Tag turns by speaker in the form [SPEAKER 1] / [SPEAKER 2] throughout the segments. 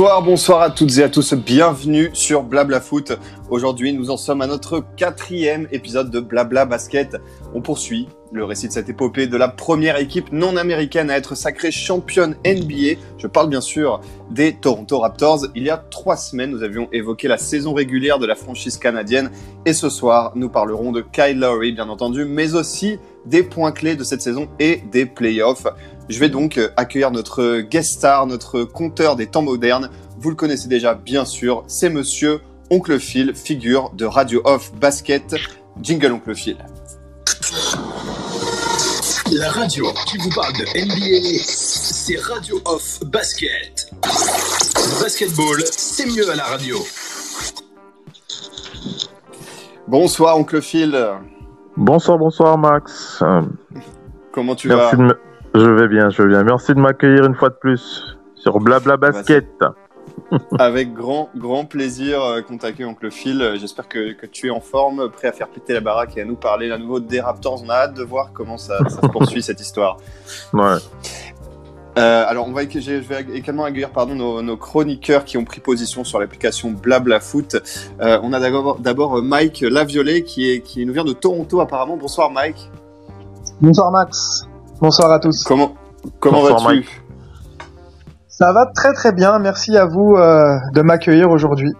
[SPEAKER 1] Bonsoir, à toutes et à tous, bienvenue sur Blabla Foot. Aujourd'hui, nous en sommes à notre quatrième épisode de Blabla Basket. On poursuit le récit de cette épopée de la première équipe non américaine à être sacrée championne NBA. Je parle bien sûr des Toronto Raptors. Il y a trois semaines, nous avions évoqué la saison régulière de la franchise canadienne et ce soir, nous parlerons de Kyle Lowry, bien entendu, mais aussi des points clés de cette saison et des playoffs. Je vais donc euh, accueillir notre guest star, notre compteur des temps modernes. Vous le connaissez déjà, bien sûr, c'est monsieur Oncle Phil, figure de Radio Off Basket. Jingle Oncle Phil.
[SPEAKER 2] La radio qui vous parle de NBA, c'est Radio Off Basket. Le basketball, c'est mieux à la radio.
[SPEAKER 1] Bonsoir Oncle Phil.
[SPEAKER 3] Bonsoir, bonsoir Max. Euh,
[SPEAKER 1] Comment tu
[SPEAKER 3] Merci
[SPEAKER 1] vas?
[SPEAKER 3] de me- Je vais bien, je vais bien. Merci de m'accueillir une fois de plus sur Blabla Basket.
[SPEAKER 1] Avec grand, grand plaisir euh, qu'on t'accueille, Oncle Phil. Euh, J'espère que, que tu es en forme, prêt à faire péter la baraque et à nous parler à nouveau des Raptors. On a hâte de voir comment ça, ça se poursuit cette histoire.
[SPEAKER 3] Ouais.
[SPEAKER 1] Euh, alors, on va, je je vais également accueillir pardon, nos, nos chroniqueurs qui ont pris position sur l'application Blabla Foot. Euh, on a d'abord d'abord Mike Laviolet qui, est, qui nous vient de Toronto apparemment. Bonsoir Mike.
[SPEAKER 4] Bonsoir Max. Bonsoir à tous.
[SPEAKER 1] Comment, vas-tu
[SPEAKER 3] Mike.
[SPEAKER 4] Ça va très très bien. Merci à vous euh, de m'accueillir aujourd'hui.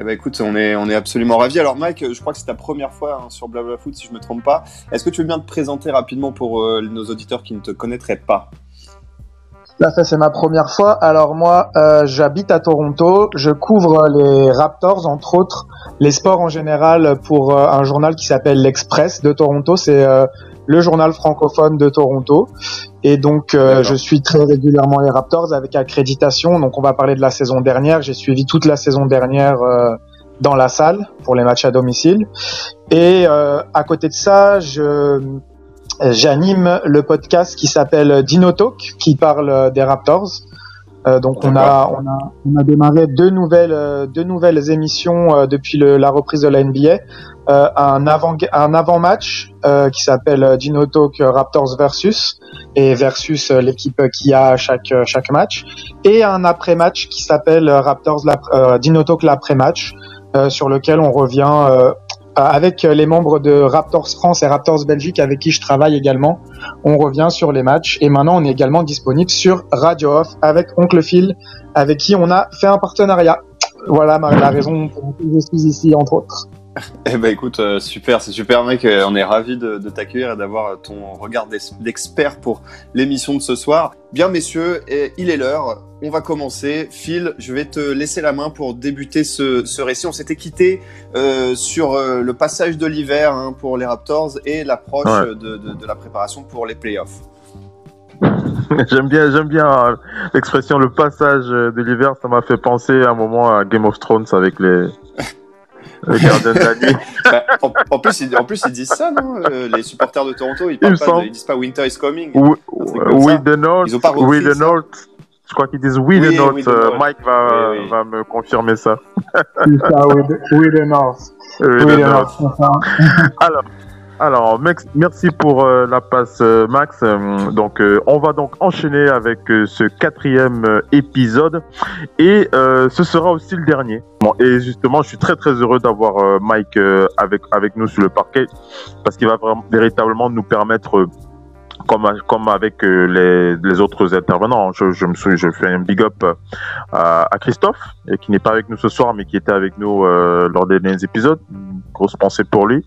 [SPEAKER 1] Eh ben écoute, on est, on est absolument ravis. Alors Mike, je crois que c'est ta première fois hein, sur Blabla Foot, si je me trompe pas. Est-ce que tu veux bien te présenter rapidement pour euh, nos auditeurs qui ne te connaîtraient pas?
[SPEAKER 4] Là, ça c'est ma première fois. Alors moi, euh, j'habite à Toronto. Je couvre les Raptors, entre autres, les sports en général pour euh, un journal qui s'appelle l'Express de Toronto. C'est euh, le journal francophone de Toronto. Et donc, euh, je suis très régulièrement les Raptors avec accréditation. Donc, on va parler de la saison dernière. J'ai suivi toute la saison dernière euh, dans la salle pour les matchs à domicile. Et euh, à côté de ça, je j'anime le podcast qui s'appelle Dino Talk, qui parle des Raptors. Euh, donc on a, on a on a démarré deux nouvelles euh, deux nouvelles émissions euh, depuis le- la reprise de la NBA. Euh, un avant un avant match qui s'appelle euh, Dino Talk Raptors versus et versus euh, l'équipe qui a chaque euh, chaque match et un après match qui s'appelle euh, Raptors euh, Dino Talk l'après match euh, sur lequel on revient euh, avec les membres de Raptors France et Raptors Belgique avec qui je travaille également. On revient sur les matchs et maintenant on est également disponible sur Radio Off avec Oncle Phil avec qui on a fait un partenariat. Voilà la raison pour laquelle je suis ici entre autres.
[SPEAKER 1] Eh ben écoute, euh, super, c'est super mec, Euh, on est ravis de, de t'accueillir et d'avoir ton regard d'expert pour l'émission de ce soir. Bien messieurs, et il est l'heure, on va commencer. Phil, je vais te laisser la main pour débuter ce, ce récit. On s'était quitté euh, sur le passage de l'hiver hein, pour les Raptors et l'approche
[SPEAKER 3] Ouais.
[SPEAKER 1] de, de- de la préparation pour les playoffs.
[SPEAKER 3] j'aime bien, j'aime bien l'expression le passage de l'hiver. Ça m'a fait penser à un moment à Game of Thrones avec les, les gardiens de la nuit.
[SPEAKER 1] Bah, en, en plus, ils, en plus, ils disent ça, non Euh, Les supporters de Toronto, ils,
[SPEAKER 3] Il
[SPEAKER 1] parlent
[SPEAKER 3] me
[SPEAKER 1] pas de-
[SPEAKER 3] semble.
[SPEAKER 1] ils disent pas Winter is coming.
[SPEAKER 3] We, we the North.
[SPEAKER 1] Ils ont pas repris
[SPEAKER 3] we the. North. Je crois qu'ils disent
[SPEAKER 1] Oui,
[SPEAKER 3] the North.
[SPEAKER 1] The
[SPEAKER 3] Euh,
[SPEAKER 1] North.
[SPEAKER 3] Mike va,
[SPEAKER 1] Oui, oui.
[SPEAKER 3] va me confirmer ça.
[SPEAKER 4] C'est ça, oui, de North. Oui,
[SPEAKER 3] the North. Alors, alors merci pour euh, la passe, euh, Max. Euh, donc, on va donc enchaîner avec ce quatrième épisode et ce sera aussi le dernier. Et justement, je suis très très heureux d'avoir Mike avec nous sur le parquet parce qu'il va véritablement nous permettre comme, avec les, autres intervenants, je, fais un big up à, Christophe, qui n'est pas avec nous ce soir, mais qui était avec nous lors des derniers épisodes. Grosse pensée pour lui.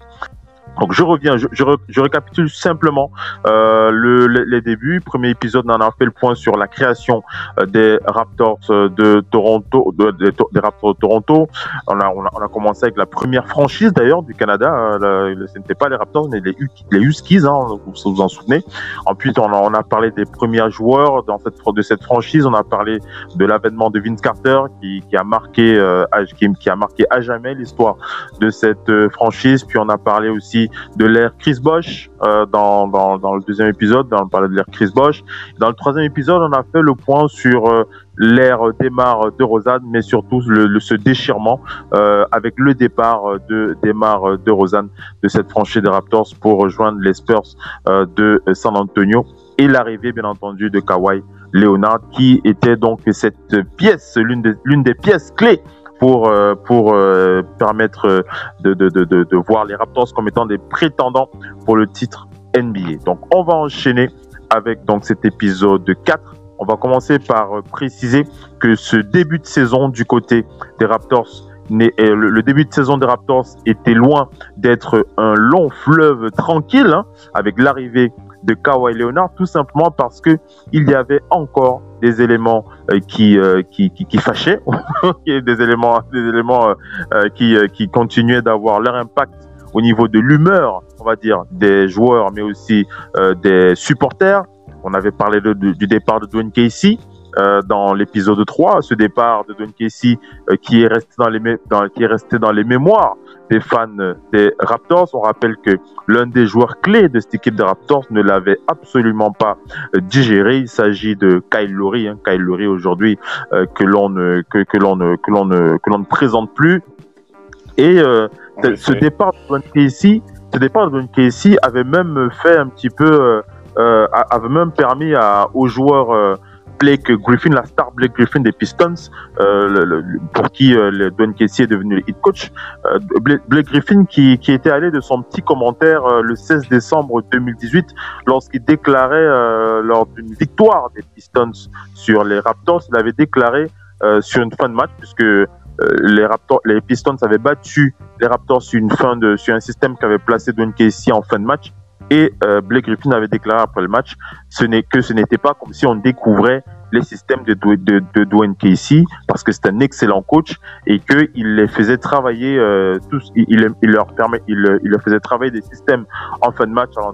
[SPEAKER 3] Donc je reviens, je, je, je récapitule simplement euh, le, les, débuts. Premier épisode, on a fait le point sur la création euh, des Raptors euh, de Toronto, de, des Raptors de Toronto. On a, on a, on a commencé avec la première franchise d'ailleurs du Canada. Euh, ce n'était pas les Raptors, mais les, les Huskies, hein, vous vous en souvenez. Ensuite, on a, on a parlé des premiers joueurs dans cette, de cette franchise. On a parlé de l'avènement de Vince Carter qui, qui a marqué, euh, qui a marqué à jamais l'histoire de cette franchise. Puis on a parlé aussi de l'ère Chris Bosch euh, dans, dans, dans, le deuxième épisode, on parlait de l'ère Chris Bosch. Dans le troisième épisode, on a fait le point sur euh, l'ère Demar de Rosanne, mais surtout ce déchirement euh, avec le départ de Demar de Rosanne de cette franchise des Raptors pour rejoindre les Spurs de San Antonio et l'arrivée bien entendu de Kawhi Leonard qui était donc cette pièce, l'une des pièces clés pour euh, euh, permettre de, de, voir les Raptors comme étant des prétendants pour le titre NBA. Donc on va enchaîner avec donc cet épisode 4. On va commencer par euh, préciser que ce début de saison du côté des Raptors le début de saison des Raptors était loin d'être un long fleuve tranquille, hein, avec l'arrivée de Kawhi Leonard, tout simplement parce que il y avait encore des éléments euh, qui, euh, qui, qui, qui fâchaient, des éléments, des éléments euh, qui, qui continuaient d'avoir leur impact au niveau de l'humeur, on va dire, des joueurs, mais aussi des supporters. On avait parlé du départ de Dwayne Casey, dans l'épisode 3, ce départ de Don Casey qui est resté dans les qui est resté dans les mémoires des fans des Raptors. On rappelle que l'un des joueurs clés de cette équipe des Raptors ne l'avait absolument pas euh, digéré. Il s'agit de Kyle Lowry, hein, Kyle Lowry aujourd'hui que l'on ne que, que l'on ne que l'on ne que l'on ne présente plus. Et ce départ de Casey, ce départ de Casey avait même fait un petit peu euh, avait même permis à, aux joueurs Blake Griffin, la star Blake Griffin des Pistons, euh, pour qui euh, le Don Casey est devenu le hit coach. Euh, Blake Griffin qui, qui était allé de son petit commentaire euh, le 16 décembre 2018 lorsqu'il déclarait lors d'une victoire des Pistons sur les Raptors, il avait déclaré sur une fin de match puisque les Raptors, les Pistons avaient battu les Raptors sur une fin de sur un système qui avait placé Don Casey en fin de match et euh, Blake Griffin avait déclaré après le match ce que ce n'était pas comme si on découvrait les systèmes de, de, de Dwayne Casey parce que c'est un excellent coach et qu'il les faisait travailler euh, tous il, il, leur permet il, il leur faisait travailler des systèmes en fin de match en,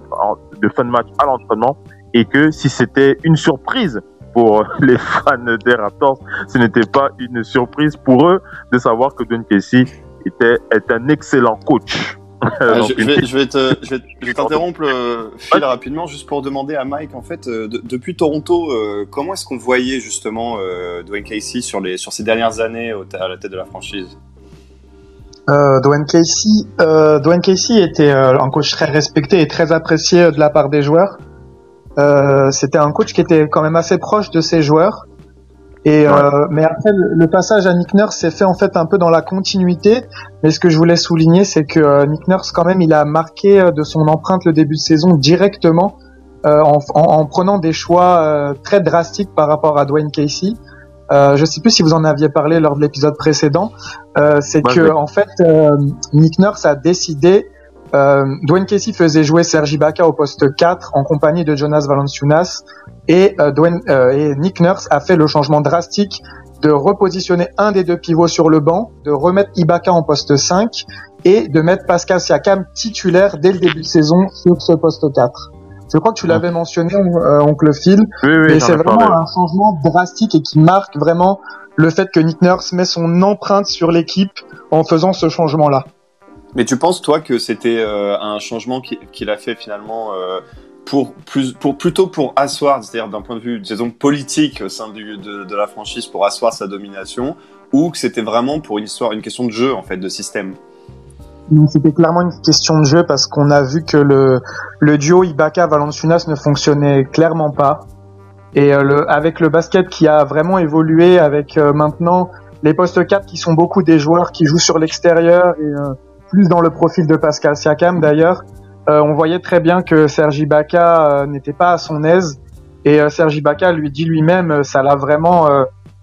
[SPEAKER 3] de fin de match à l'entraînement et que si c'était une surprise pour les fans des Raptors ce n'était pas une surprise pour eux de savoir que Dwayne Casey était est un excellent coach
[SPEAKER 1] ah, je, vais, je, vais, te, je vais t'interrompre, euh, Phil, rapidement, juste pour demander à Mike, en fait, euh, depuis Toronto, euh, comment est-ce qu'on voyait justement Dwayne Casey sur, les, sur ces dernières années au, à la tête de la franchise?
[SPEAKER 4] Dwayne Casey, Dwayne Casey était un coach très respecté et très apprécié de la part des joueurs. C'était un coach qui était quand même assez proche de ses joueurs. Et euh, mais après le, passage à Nick Nurse s'est fait en fait un peu dans la continuité. Mais ce que je voulais souligner, c'est que euh, Nick Nurse quand même, il a marqué euh, de son empreinte le début de saison directement en, en, en, prenant des choix très drastiques par rapport à Dwayne Casey. Euh, je sais plus si vous en aviez parlé lors de l'épisode précédent. c'est que en fait, Nick Nurse a décidé euh, Dwayne Casey faisait jouer Sergi Baca au poste 4 en compagnie de Jonas Valanciunas et, euh, Dwayne, euh, et Nick Nurse a fait le changement drastique de repositionner un des deux pivots sur le banc, de remettre Ibaka en poste 5 et de mettre Pascal Siakam titulaire dès le début de saison sur ce poste 4. Je crois que tu l'avais mentionné, euh, oncle Phil,
[SPEAKER 3] oui, oui,
[SPEAKER 4] et c'est vraiment un changement drastique et qui marque vraiment le fait que Nick Nurse met son empreinte sur l'équipe en faisant ce changement-là.
[SPEAKER 1] Mais tu penses, toi, que c'était euh, un changement qu'il a fait finalement euh, pour, plutôt pour asseoir, c'est-à-dire d'un point de vue, disons, politique au sein de, la franchise, pour asseoir sa domination, ou que c'était vraiment pour une histoire, une question de jeu, en fait, de système
[SPEAKER 4] c'était clairement une question de jeu parce qu'on a vu que le, duo Ibaka-Valanciunas ne fonctionnait clairement pas. Et euh, avec le basket qui a vraiment évolué, avec maintenant les postes 4 qui sont beaucoup des joueurs qui jouent sur l'extérieur et plus dans le profil de Pascal Siakam d'ailleurs. Euh, on voyait très bien que Sergi Baca euh, n'était pas à son aise et euh, Sergi Baca lui dit lui-même ça l'a vraiment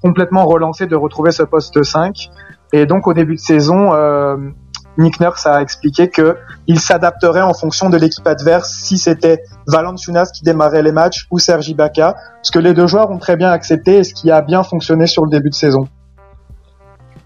[SPEAKER 4] complètement relancé de retrouver ce poste 5 et donc au début de saison Nick Nurse a expliqué que il s'adapterait en fonction de l'équipe adverse si c'était Valanciunas qui démarrait les matchs ou Sergi Baca, ce que les deux joueurs ont très bien accepté et ce qui a bien fonctionné sur le début de saison.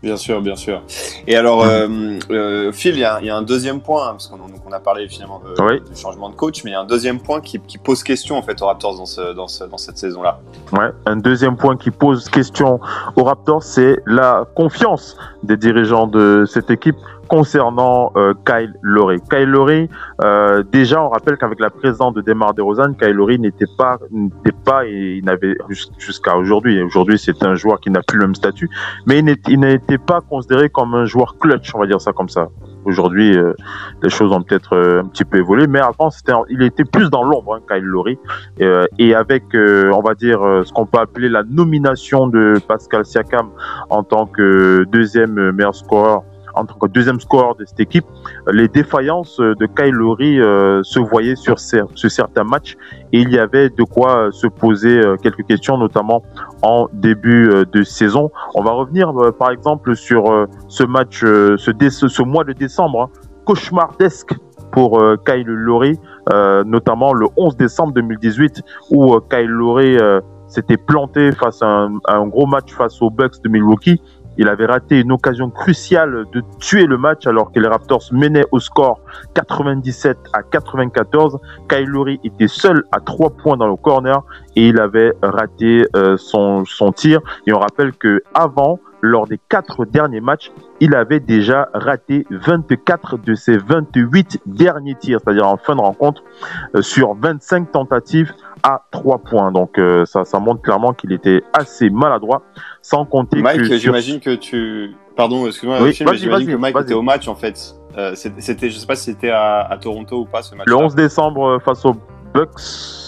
[SPEAKER 1] Bien sûr, bien sûr. Et alors, euh, euh, Phil, il y, a un deuxième point, hein, parce qu'on on a parlé finalement du changement de coach, mais il y a un deuxième point qui, pose question en fait aux Raptors dans, ce, dans, dans cette saison-là.
[SPEAKER 3] Ouais, un deuxième point qui pose question aux Raptors, c'est la confiance des dirigeants de cette équipe concernant euh, Kyle Lowry. Kyle Lowry, euh, déjà, on rappelle qu'avec la présence de Demar DeRozan, Kyle Lowry n'était pas, n'était pas et il n'avait jusqu'à aujourd'hui. Aujourd'hui, c'est un joueur qui n'a plus le même statut, mais il n'était pas considéré comme un joueur clutch, on va dire ça comme ça. Aujourd'hui, euh, les choses ont peut-être un petit peu évolué, mais avant, c'était, il était plus dans l'ombre, hein, Kyle Lowry. Et avec, on va dire, ce qu'on peut appeler la nomination de Pascal Siakam en tant que deuxième meilleur scoreur en tant que deuxième score de cette équipe, les défaillances de Kyle euh, se voyaient sur, certains matchs et il y avait de quoi se poser euh, quelques questions, notamment en début euh, de saison. On va revenir par exemple sur ce match, ce, ce, mois de décembre, hein, cauchemardesque pour Kyle notamment le 11 décembre 2018 où Kyle Lowry s'était planté face à un, à un, gros match face aux Bucks de Milwaukee il avait raté une occasion cruciale de tuer le match alors que les Raptors menaient au score 97 à 94. Kyle était seul à 3 points dans le corner et il avait raté euh, son, son tir. Et on rappelle que avant, lors des quatre derniers matchs, il avait déjà raté 24 de ses 28 derniers tirs, c'est-à-dire en fin de rencontre, euh, sur 25 tentatives à 3 points. Donc euh, ça, ça montre clairement qu'il était assez maladroit, sans compter
[SPEAKER 1] Mike, j'imagine que tu... Pardon, excuse-moi, oui, j'imagine que Mike était au match en fait. Euh, c'était, je sais pas si c'était à, à, Toronto ou pas ce match.
[SPEAKER 3] Le 11 décembre face aux Bucks.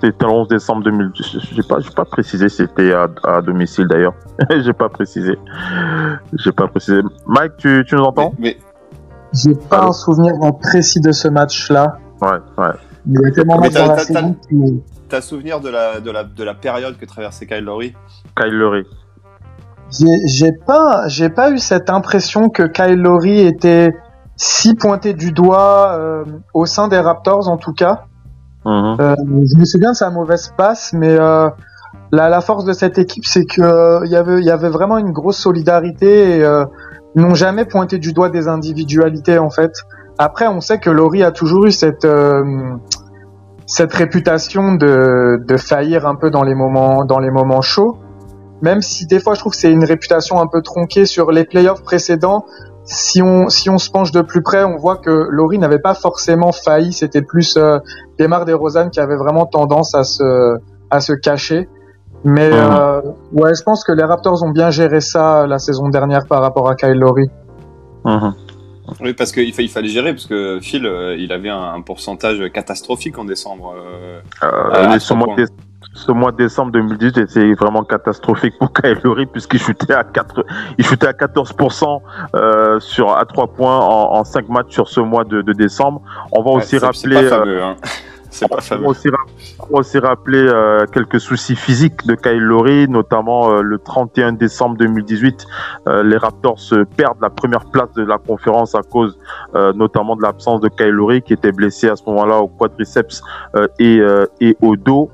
[SPEAKER 3] C'était le 11 décembre 2010. J'ai pas, pas précisé c'était à, à, domicile d'ailleurs. j'ai pas précisé. J'ai pas précisé. Mike, tu, tu nous entends?
[SPEAKER 4] Mais, J'ai pas un souvenir précis de ce match-là.
[SPEAKER 3] Ouais, ouais.
[SPEAKER 4] Il y a tellement de dans la saison
[SPEAKER 1] T'as souvenir de la, de, la, de la période que traversait Kyle Lowry?
[SPEAKER 3] Kyle Lowry.
[SPEAKER 4] J'ai pas, j'ai pas eu cette impression que Kyle Lowry était si pointé du doigt euh, au sein des Raptors en tout cas. Mhm. Euh, je me souviens de sa mauvaise passe, mais euh, la, force de cette équipe, c'est que euh, y avait vraiment une grosse solidarité. Et, euh, ils n'ont jamais pointé du doigt des individualités en fait. Après, on sait que Laurie a toujours eu cette cette réputation de, de faillir un peu dans les moments dans les moments chauds. Même si des fois je trouve que c'est une réputation un peu tronquée sur les playoffs précédents, si on si on se penche de plus près, on voit que Laurie n'avait pas forcément failli. C'était plus euh, Demar Rosanne qui avait vraiment tendance à se à se cacher. Mais mhm. euh, ouais, je pense que les Raptors ont bien géré ça la saison dernière par rapport à Kyle Lowry.
[SPEAKER 1] Mhm. Oui, parce qu'il il fallait gérer, parce que Phil, euh, il avait un, pourcentage catastrophique en décembre. Euh,
[SPEAKER 3] euh, ce mois de décembre 2018 était vraiment catastrophique pour Kyle Lowry puisqu'il chutait à 4, il chutait à 14% euh, sur à 3 points en, en 5 matchs sur ce mois de, de décembre. On va aussi rappeler. On aussi, rappeler euh, quelques soucis physiques de Kyle Lowry, notamment euh, le 31 décembre 2018, euh, les Raptors perdent la première place de la conférence à cause notamment de l'absence de Kyle Lowry qui était blessé à ce moment-là au quadriceps et, et au dos.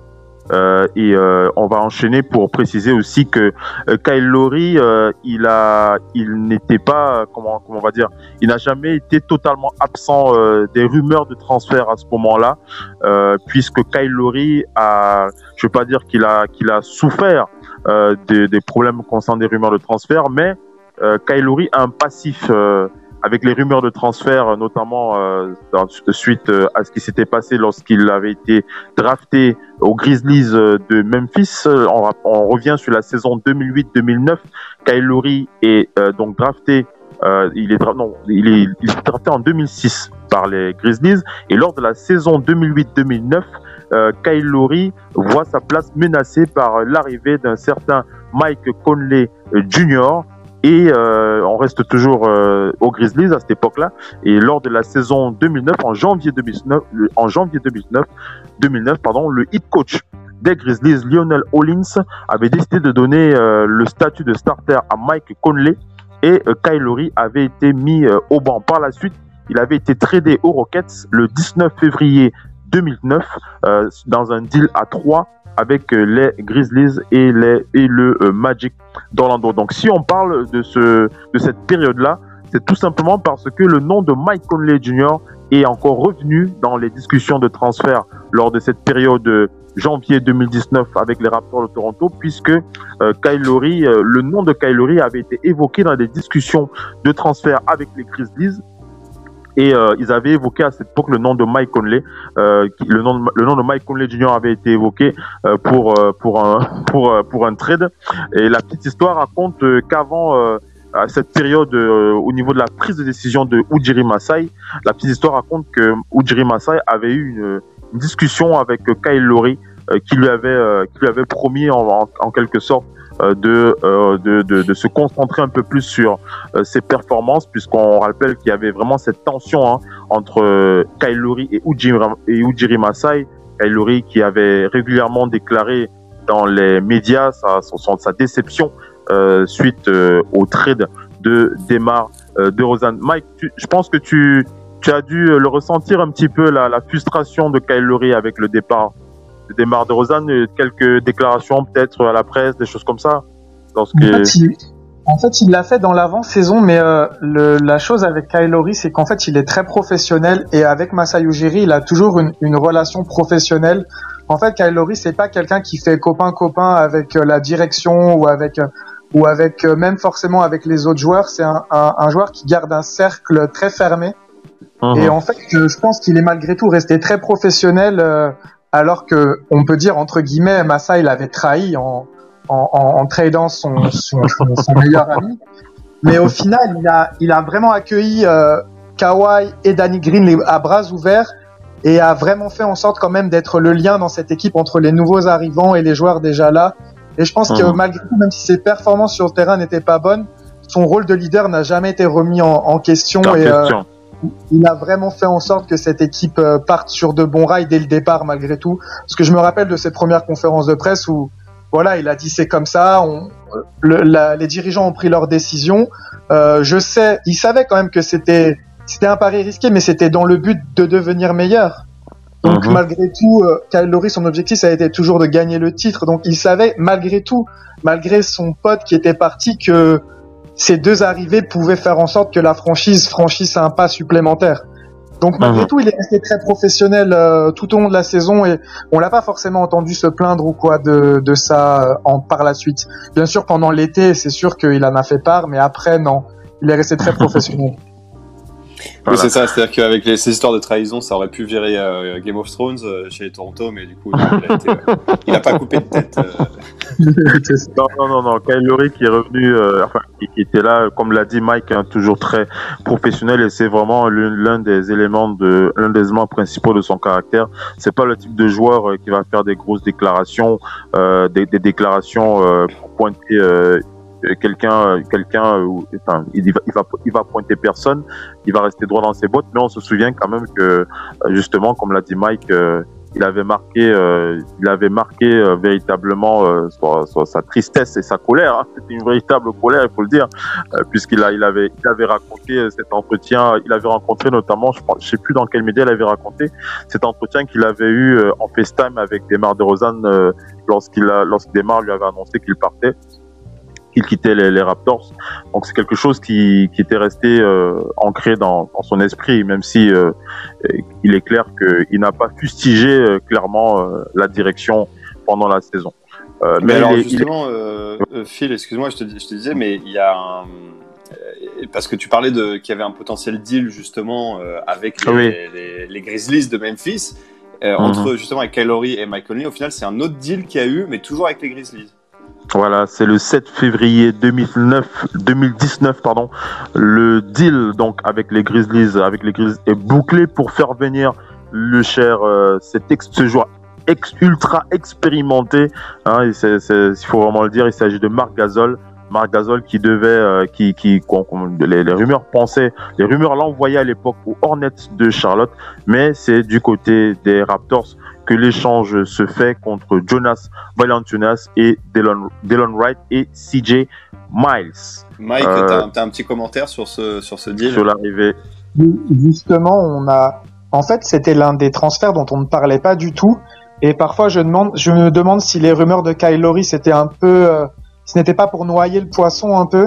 [SPEAKER 3] Euh, et euh, on va enchaîner pour préciser aussi que euh, Kyle Lowry, il a, il n'était pas, comment, comment on va dire, il n'a jamais été totalement absent des rumeurs de transfert à ce moment-là, puisque Kyle Lowry a, je veux pas dire qu'il a, qu'il a souffert des, des, problèmes concernant des rumeurs de transfert, mais Kyle Lowry a un passif avec les rumeurs de transfert, notamment euh, suite euh, à ce qui s'était passé lorsqu'il avait été drafté aux Grizzlies euh, de Memphis. On, revient sur la saison 2008-2009. Kyle est euh, donc drafté. il est drafté en 2006 par les Grizzlies et lors de la saison 2008-2009. Kyle Lowry voit sa place menacée par l'arrivée d'un certain Mike Conley Jr., et euh, on reste toujours euh, aux Grizzlies à cette époque-là. Et lors de la saison 2009, en janvier 2009, en janvier 2009, 2009 pardon, le hit coach des Grizzlies, Lionel Hollins, avait décidé de donner euh, le statut de starter à Mike Conley. et Kyle Lowry avait été mis au banc. Par la suite, il avait été tradé aux Rockets le 19 février 2009 dans un deal à 3 avec les Grizzlies et, les, et le Magic d'Orlando. Donc si on parle de, ce, de cette période-là, c'est tout simplement parce que le nom de Mike Conley Jr. est encore revenu dans les discussions de transfert lors de cette période janvier 2019 avec les Raptors de Toronto, puisque euh, euh, le nom de Kyle Lowry avait été évoqué dans des discussions de transfert avec les Grizzlies. Et euh, ils avaient évoqué à cette époque le nom de Mike Conley. Euh, le, nom de, le nom de Mike Conley Jr. avait été évoqué euh, pour, pour, un, pour, pour un trade. Et la petite histoire raconte qu'avant à cette période au niveau de la prise de décision de Ujiri Masai, la petite histoire raconte que Ujiri Masai avait eu une, une discussion avec Kyle Lowry qui lui avait qui lui avait promis en, en quelque sorte euh, euh, de, de, de, se concentrer un peu plus sur euh, ses performances, puisqu'on rappelle qu'il y avait vraiment cette tension hein, entre Lowry et Ujiri, et Ujiri Masai. Lowry qui avait régulièrement déclaré dans les médias sa, sa déception suite au trade de Demar de Rosanne. Mike, je pense que tu, tu as dû le ressentir un petit peu, la, la frustration de Kyle avec le départ des de Rosanne, euh, quelques déclarations peut-être à la presse, des choses comme ça
[SPEAKER 4] en, fait, il, l'a fait dans l'avant-saison, mais euh, la chose avec Kylori, c'est qu'en fait, il est très professionnel et avec Masayu Ujiri, il a toujours une, relation professionnelle. En fait, Kylori, c'est pas quelqu'un qui fait copain-copain avec euh, la direction ou avec ou avec même forcément avec les autres joueurs. C'est un, joueur qui garde un cercle très fermé. Uh-huh. Et en fait, je, pense qu'il est malgré tout resté très professionnel alors que on peut dire entre guillemets Massa il avait trahi en en, en, tradant son, son, son, meilleur ami. Mais au final il a il a vraiment accueilli euh, Kawhi et Danny Green à bras ouverts et a vraiment fait en sorte quand même d'être le lien dans cette équipe entre les nouveaux arrivants et les joueurs déjà là. Et je pense que mhm. malgré tout même si ses performances sur le terrain n'étaient pas bonnes son rôle de leader n'a jamais été remis en, en question et euh, il a vraiment fait en sorte que cette équipe euh, parte sur de bons rails dès le départ malgré tout. Parce que je me rappelle de ses premières conférences de presse où voilà, il a dit c'est comme ça. On, les dirigeants ont pris leur décision. Euh, je sais, il savait quand même que c'était c'était un pari risqué, mais c'était dans le but de devenir meilleur. Donc mhm. malgré tout, euh, Kyle Lowry, son objectif, ça a été toujours de gagner le titre. Donc il savait, malgré tout, malgré son pote qui était parti, que ces deux arrivées pouvaient faire en sorte que la franchise franchisse un pas supplémentaire. Donc malgré mhm. tout, il est resté très professionnel euh, tout au long de la saison et on l'a pas forcément entendu se plaindre ou quoi de, de ça euh, en, par la suite. Bien sûr, pendant l'été, c'est sûr qu'il en a fait part, mais après, non, il est resté très professionnel.
[SPEAKER 1] Oui, c'est ça, c'est-à-dire qu'avec ces histoires de trahison, ça aurait pu virer euh, Game of Thrones euh, chez Toronto, mais du coup, il n'a pas coupé de tête. Euh.
[SPEAKER 3] non, non, non, non, Kyle Lowry qui est revenu, enfin, qui, était là, comme l'a dit Mike, hein, toujours très professionnel et c'est vraiment l'un des éléments de, l'un des éléments principaux de son caractère. C'est pas le type de joueur qui va faire des grosses déclarations, des, des, déclarations pour pointer quelqu'un, quelqu'un, enfin, il va, il va, il va pointer personne, il va rester droit dans ses bottes. Mais on se souvient quand même que, euh, justement, comme l'a dit Mike, euh, il avait marqué, euh, il avait marqué véritablement sa tristesse et sa colère. Hein. C'était une véritable colère, il faut le dire, puisqu'il a, il avait, il avait raconté cet entretien. Il avait rencontré notamment, je ne sais plus dans quel média il avait raconté cet entretien qu'il avait eu en FaceTime avec Demar de Rosanne lorsqu'il lorsque Demar lui avait annoncé qu'il partait qu'il quittait les, Raptors. Donc c'est quelque chose qui, qui était resté euh, ancré dans, dans, son esprit, même si euh, il est clair qu'il n'a pas fustigé euh, clairement la direction pendant la saison.
[SPEAKER 1] mais, alors justement, Phil, excuse-moi, je te, je te disais, mais il y a un parce que tu parlais de qu'il y avait un potentiel deal justement avec les, les, Grizzlies de Memphis mhm. entre justement avec Kyle et Mike Conley. Au final, c'est un autre deal qu'il y a eu, mais toujours avec les Grizzlies.
[SPEAKER 3] Voilà, c'est le 7 février 2009, 2019, pardon. Le deal donc avec les Grizzlies, avec les Grizzlies est bouclé pour faire venir le cher, euh, cet ex, ce joueur ex, ultra expérimenté. Hein, il faut vraiment le dire, il s'agit de Marc Gasol. Marc Gasol qui devait, qui, qui, les, les, rumeurs pensaient, les rumeurs l'envoyaient à l'époque aux Hornets de Charlotte, mais c'est du côté des Raptors que l'échange se fait contre Jonas Valanciunas et Delon, Wright et CJ Miles.
[SPEAKER 1] Mike, euh, tu as, un petit commentaire sur ce, sur ce deal
[SPEAKER 3] Sur l'arrivée.
[SPEAKER 4] Justement, on a. En fait, c'était l'un des transferts dont on ne parlait pas du tout. Et parfois, je, demande, je me demande si les rumeurs de Kyle Lowry, c'était un peu. Euh, ce n'était pas pour noyer le poisson un peu.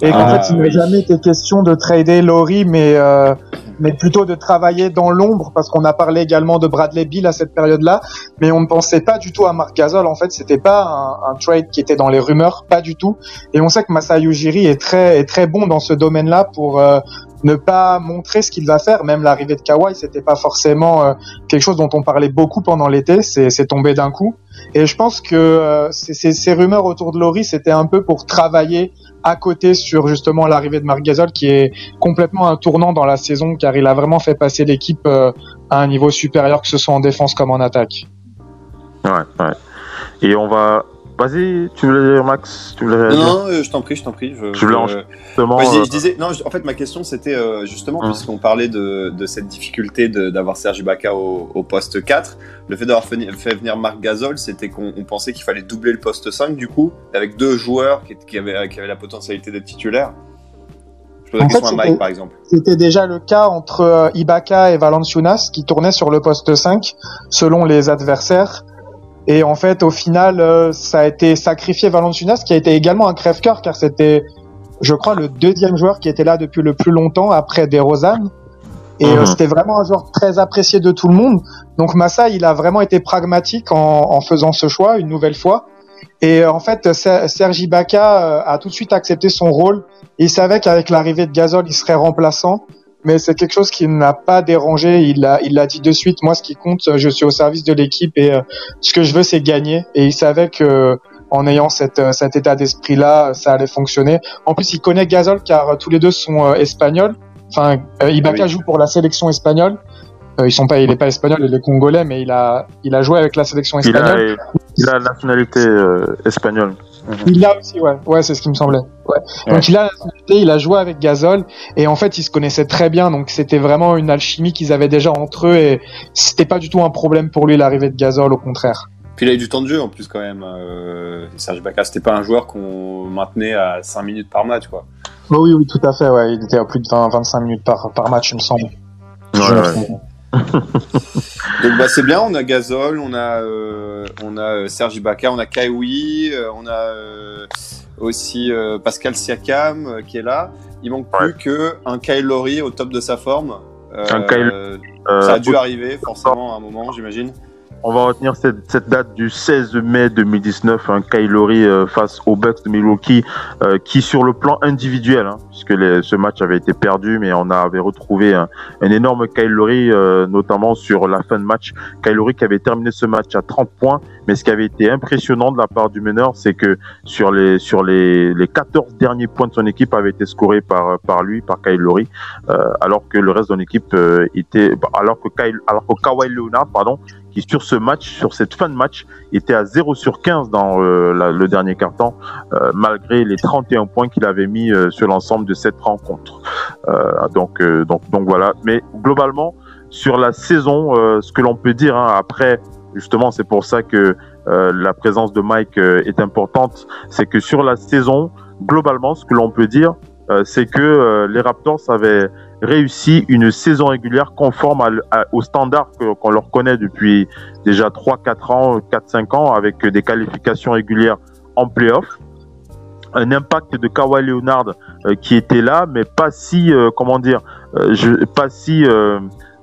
[SPEAKER 4] Et qu'en ah, fait, il n'a jamais été question de trader Lowry, mais. Euh, mais plutôt de travailler dans l'ombre parce qu'on a parlé également de Bradley Bill à cette période-là, mais on ne pensait pas du tout à Marc Gasol. En fait, c'était pas un, trade qui était dans les rumeurs, pas du tout. Et on sait que Masai Ujiri est très est très bon dans ce domaine-là pour euh, ne pas montrer ce qu'il va faire. Même l'arrivée de Kawhi, c'était pas forcément euh, quelque chose dont on parlait beaucoup pendant l'été. C'est tombé d'un coup. Et je pense que euh, ces rumeurs autour de Laurie, c'était un peu pour travailler à côté sur justement l'arrivée de Marc Gasol qui est complètement un tournant dans la saison car il a vraiment fait passer l'équipe euh, à un niveau supérieur que ce soit en défense comme en attaque.
[SPEAKER 3] Ouais, ouais. Et on va Vas-y, tu voulais dire Max tu
[SPEAKER 1] voulais Non, euh, je t'en prie, je t'en prie.
[SPEAKER 3] Je, voulais
[SPEAKER 1] justement. je, disais, non, en fait, ma question c'était euh, justement, hum. puisqu'on parlait de, de, cette difficulté d'avoir Serge Ibaka au, au, poste 4, le fait d'avoir fait, venir Marc Gasol, c'était qu'on pensait qu'il fallait doubler le poste 5 du coup, avec deux joueurs qui, qui, avaient, qui avaient la potentialité d'être titulaires.
[SPEAKER 4] Je pose la question à Mike par exemple. C'était déjà le cas entre euh, Ibaka et Valanciunas qui tournaient sur le poste 5 selon les adversaires. Et en fait, au final, euh, ça a été sacrifié Valanciunas, qui a été également un crève-cœur, car c'était, je crois, le deuxième joueur qui était là depuis le plus longtemps après DeRozan. Et euh, mhm. c'était vraiment un joueur très apprécié de tout le monde. Donc Massa, il a vraiment été pragmatique en, en faisant ce choix une nouvelle fois. Et euh, en fait, Sergi Ibaka a tout de suite accepté son rôle. il savait qu'avec l'arrivée de Gasol, il serait remplaçant mais c'est quelque chose qui n'a pas dérangé. Il l'a, il l'a dit de suite. Moi, ce qui compte, je suis au service de l'équipe et euh, ce que je veux, c'est gagner. Et il savait que en ayant cette, euh, cet état d'esprit-là, ça allait fonctionner. En plus, il connaît Gasol car euh, tous les deux sont espagnols. Enfin, Ibaka ah joue pour la sélection espagnole. ils sont pas, il est pas espagnol, il est congolais, mais il a, il a joué avec la sélection espagnole.
[SPEAKER 3] Il a, il a la nationalité espagnole.
[SPEAKER 4] Mhm. Il l'a aussi, ouais. Ouais, c'est ce qui me semblait. Ouais. Donc il a il a joué avec Gasol et en fait ils se connaissaient très bien, donc c'était vraiment une alchimie qu'ils avaient déjà entre eux et c'était pas du tout un problème pour lui l'arrivée de Gasol, au contraire.
[SPEAKER 1] Puis il a eu du temps de jeu en plus quand même. Euh, Serge Baka, c'était pas un joueur qu'on maintenait à 5 minutes par match, quoi.
[SPEAKER 4] Oh oui, oui, tout à fait. Ouais, il était à plus de 20, 25 minutes par, par match, il me semble.
[SPEAKER 1] Ouais, Donc bah c'est bien, on a Gasol, on a euh, on a euh, Serge Ibaka, on a Kaiwi, euh, on a aussi Pascal Siakam qui est là. Il manque plus que un Kyle Lowry au top de sa forme. un Kyle, ça a dû arriver forcément à un moment, j'imagine
[SPEAKER 3] on va retenir cette, cette, date du 16 mai 2019, un Kylori euh, face aux Bucks de Milwaukee, euh, qui sur le plan individuel, hein, puisque les, ce match avait été perdu, mais on avait retrouvé un, un énorme Kylori, euh, notamment sur la fin de match. Kylori qui avait terminé ce match à 30 points, mais ce qui avait été impressionnant de la part du meneur, c'est que sur les sur les, les 14 derniers points de son équipe avaient été scorés par par lui, par Kylori, alors que le reste de l'équipe était, alors que Kyle, alors que Kawhi Leonard, pardon, qui sur ce match, sur cette fin de match, était à 0 sur 15 dans euh, le dernier quart-temps, euh, malgré les 31 points qu'il avait mis euh, sur l'ensemble de cette rencontre. donc voilà. Mais globalement, sur la saison, ce que l'on peut dire hein, après, justement, c'est pour ça que la présence de Mike est importante, c'est que sur la saison, globalement, ce que l'on peut dire, c'est que les Raptors avaient réussi une saison régulière conforme au standard qu'on leur connaît depuis déjà 3-4 ans, 4-5 ans, avec des qualifications régulières en playoff. Un impact de Kawhi Leonard euh, qui était là, mais pas si, euh, comment dire, euh, pas si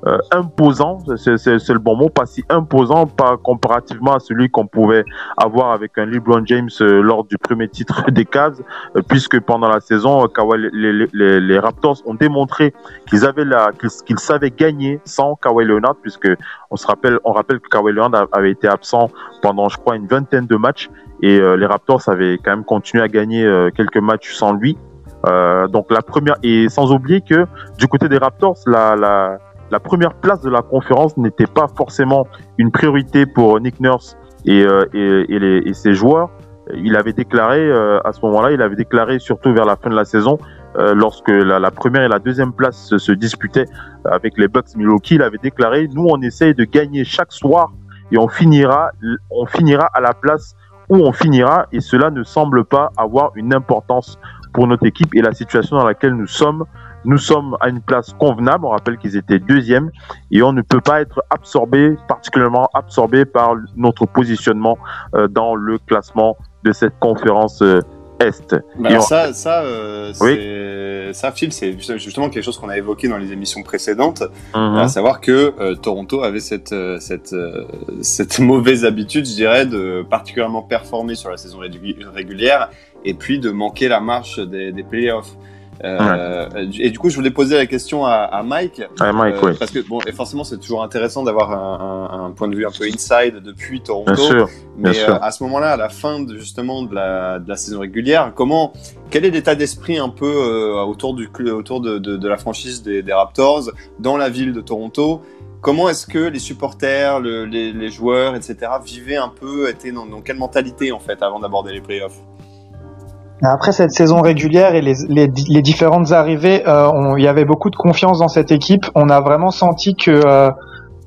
[SPEAKER 3] euh, imposant, c'est le bon mot, pas si imposant, pas comparativement à celui qu'on pouvait avoir avec un LeBron James euh, lors du premier titre des Cavs, euh, puisque pendant la saison, Kawhi, les, les, les, Raptors ont démontré qu'ils avaient la, qu'ils savaient gagner sans Kawhi Leonard, puisque on se rappelle, on rappelle que Kawhi Leonard avait été absent pendant, je crois, une vingtaine de matchs, et les Raptors avaient quand même continué à gagner quelques matchs sans lui. donc la première et sans oublier que du côté des Raptors, la, la la première place de la conférence n'était pas forcément une priorité pour Nick Nurse et, euh, et, ses joueurs. il avait déclaré à ce moment-là, il avait déclaré surtout vers la fin de la saison, lorsque la, première et la deuxième place se, disputaient avec les Bucks Milwaukee, il avait déclaré nous on essaye de gagner chaque soir et on finira on finira à la place où on finira et cela ne semble pas avoir une importance pour notre équipe et la situation dans laquelle nous sommes. Nous sommes à une place convenable. On rappelle qu'ils étaient deuxième et on ne peut pas être absorbé, particulièrement absorbé par notre positionnement euh, dans le classement de cette conférence euh, est.
[SPEAKER 1] Bah ça, ça, euh, ça, Phil, c'est justement quelque chose qu'on a évoqué dans les émissions précédentes, mhm. à savoir que euh, Toronto avait cette, cette, cette mauvaise habitude, je dirais, de particulièrement performer sur la saison régulière et puis de manquer la marche des, des playoffs. Euh, Et du coup, je voulais poser la question à, à Mike.
[SPEAKER 3] Mike euh, oui.
[SPEAKER 1] Parce que, bon, et forcément, c'est toujours intéressant d'avoir un, un, un, point de vue un peu inside depuis Toronto.
[SPEAKER 3] Bien sûr,
[SPEAKER 1] mais euh, à ce moment-là, à la fin de, justement de la, de la saison régulière, comment, quel est l'état d'esprit un peu autour, du, autour de, de, de la franchise des, des, Raptors dans la ville de Toronto? Comment est-ce que les supporters, le, les, les, joueurs, etc., vivaient un peu, étaient dans, dans quelle mentalité en fait avant d'aborder les playoffs?
[SPEAKER 4] Après cette saison régulière et les, les, les différentes arrivées, euh, il y avait beaucoup de confiance dans cette équipe. On a vraiment senti que euh,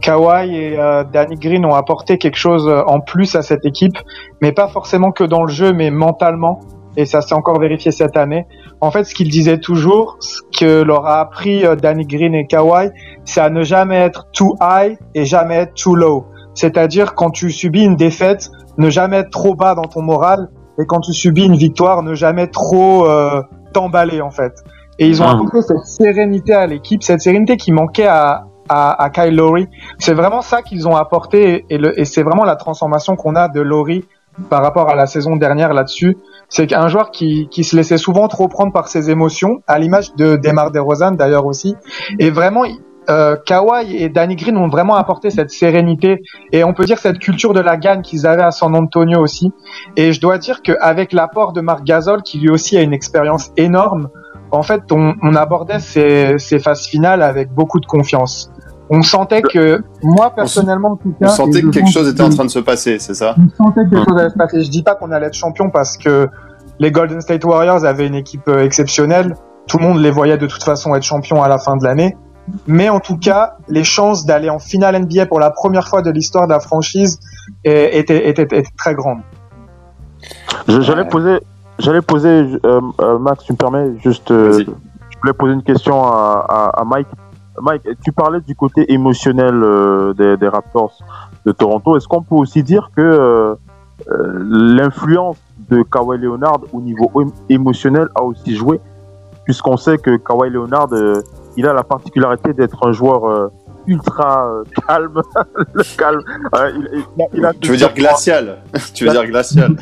[SPEAKER 4] Kawhi et euh, Danny Green ont apporté quelque chose euh, en plus à cette équipe, mais pas forcément que dans le jeu, mais mentalement. Et ça s'est encore vérifié cette année. En fait, ce qu'ils disaient toujours, ce que leur a appris euh, Danny Green et Kawhi, c'est à ne jamais être too high et jamais too low. C'est-à-dire quand tu subis une défaite, ne jamais être trop bas dans ton moral et quand tu subis une victoire, ne jamais trop euh, t'emballer en fait. Et ils ont ah. apporté cette sérénité à l'équipe, cette sérénité qui manquait à, à, à Kyle Lowry. C'est vraiment ça qu'ils ont apporté et, le, et c'est vraiment la transformation qu'on a de Lowry par rapport à la saison dernière là-dessus. C'est qu'un joueur qui, qui se laissait souvent trop prendre par ses émotions, à l'image de Demar DeRozan d'ailleurs aussi, et vraiment euh, Kawhi et Danny Green ont vraiment apporté cette sérénité et on peut dire cette culture de la gagne qu'ils avaient à San Antonio aussi. Et je dois dire qu'avec l'apport de Marc Gasol, qui lui aussi a une expérience énorme, en fait, on, on abordait ces, ces, phases finales avec beaucoup de confiance. On sentait que, moi personnellement, en tout
[SPEAKER 1] cas, on sentait que quelque chose était en train de se passer, c'est ça?
[SPEAKER 4] On sentait que quelque chose allait se passer. Je dis pas qu'on allait être champion parce que les Golden State Warriors avaient une équipe euh, exceptionnelle. Tout le monde les voyait de toute façon être champion à la fin de l'année. Mais en tout cas, les chances d'aller en finale NBA pour la première fois de l'histoire de la franchise étaient, étaient, étaient très grandes.
[SPEAKER 3] J'allais poser, j'allais poser, euh, euh, Max, tu me permets juste, euh, je voulais poser une question à, à, à, Mike. Mike, tu parlais du côté émotionnel euh, des, des, Raptors de Toronto. Est-ce qu'on peut aussi dire que euh, l'influence de Kawhi Leonard au niveau émotionnel a aussi joué, puisqu'on sait que Kawhi Leonard il a la particularité d'être un joueur euh, ultra euh, calme, le calme.
[SPEAKER 1] il, il, a tu veux dire glacial Tu veux dire glacial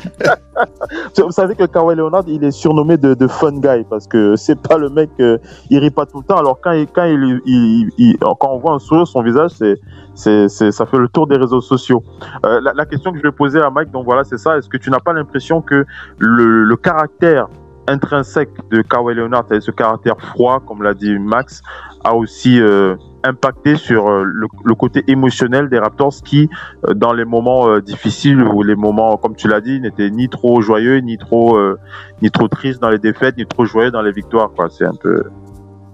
[SPEAKER 3] Vous savez que Kawhi Leonard, il est surnommé de, de fun guy parce que c'est pas le mec, euh, il rit pas tout le temps. Alors quand il, quand il, quand on voit un sourire, son visage, c'est c'est, c'est, ça fait le tour des réseaux sociaux. Euh, la, la, question que je vais poser à Mike, donc voilà, c'est ça. Est-ce que tu n'as pas l'impression que le, le caractère intrinsèque de Kawhi Leonard, ce caractère froid, comme l'a dit Max, a aussi euh, impacté sur euh, le, côté émotionnel des Raptors qui, euh, dans les moments difficiles ou les moments, comme tu l'as dit, n'étaient ni trop joyeux, ni trop, trop tristes dans les défaites, ni trop joyeux dans les victoires. C'est un peu.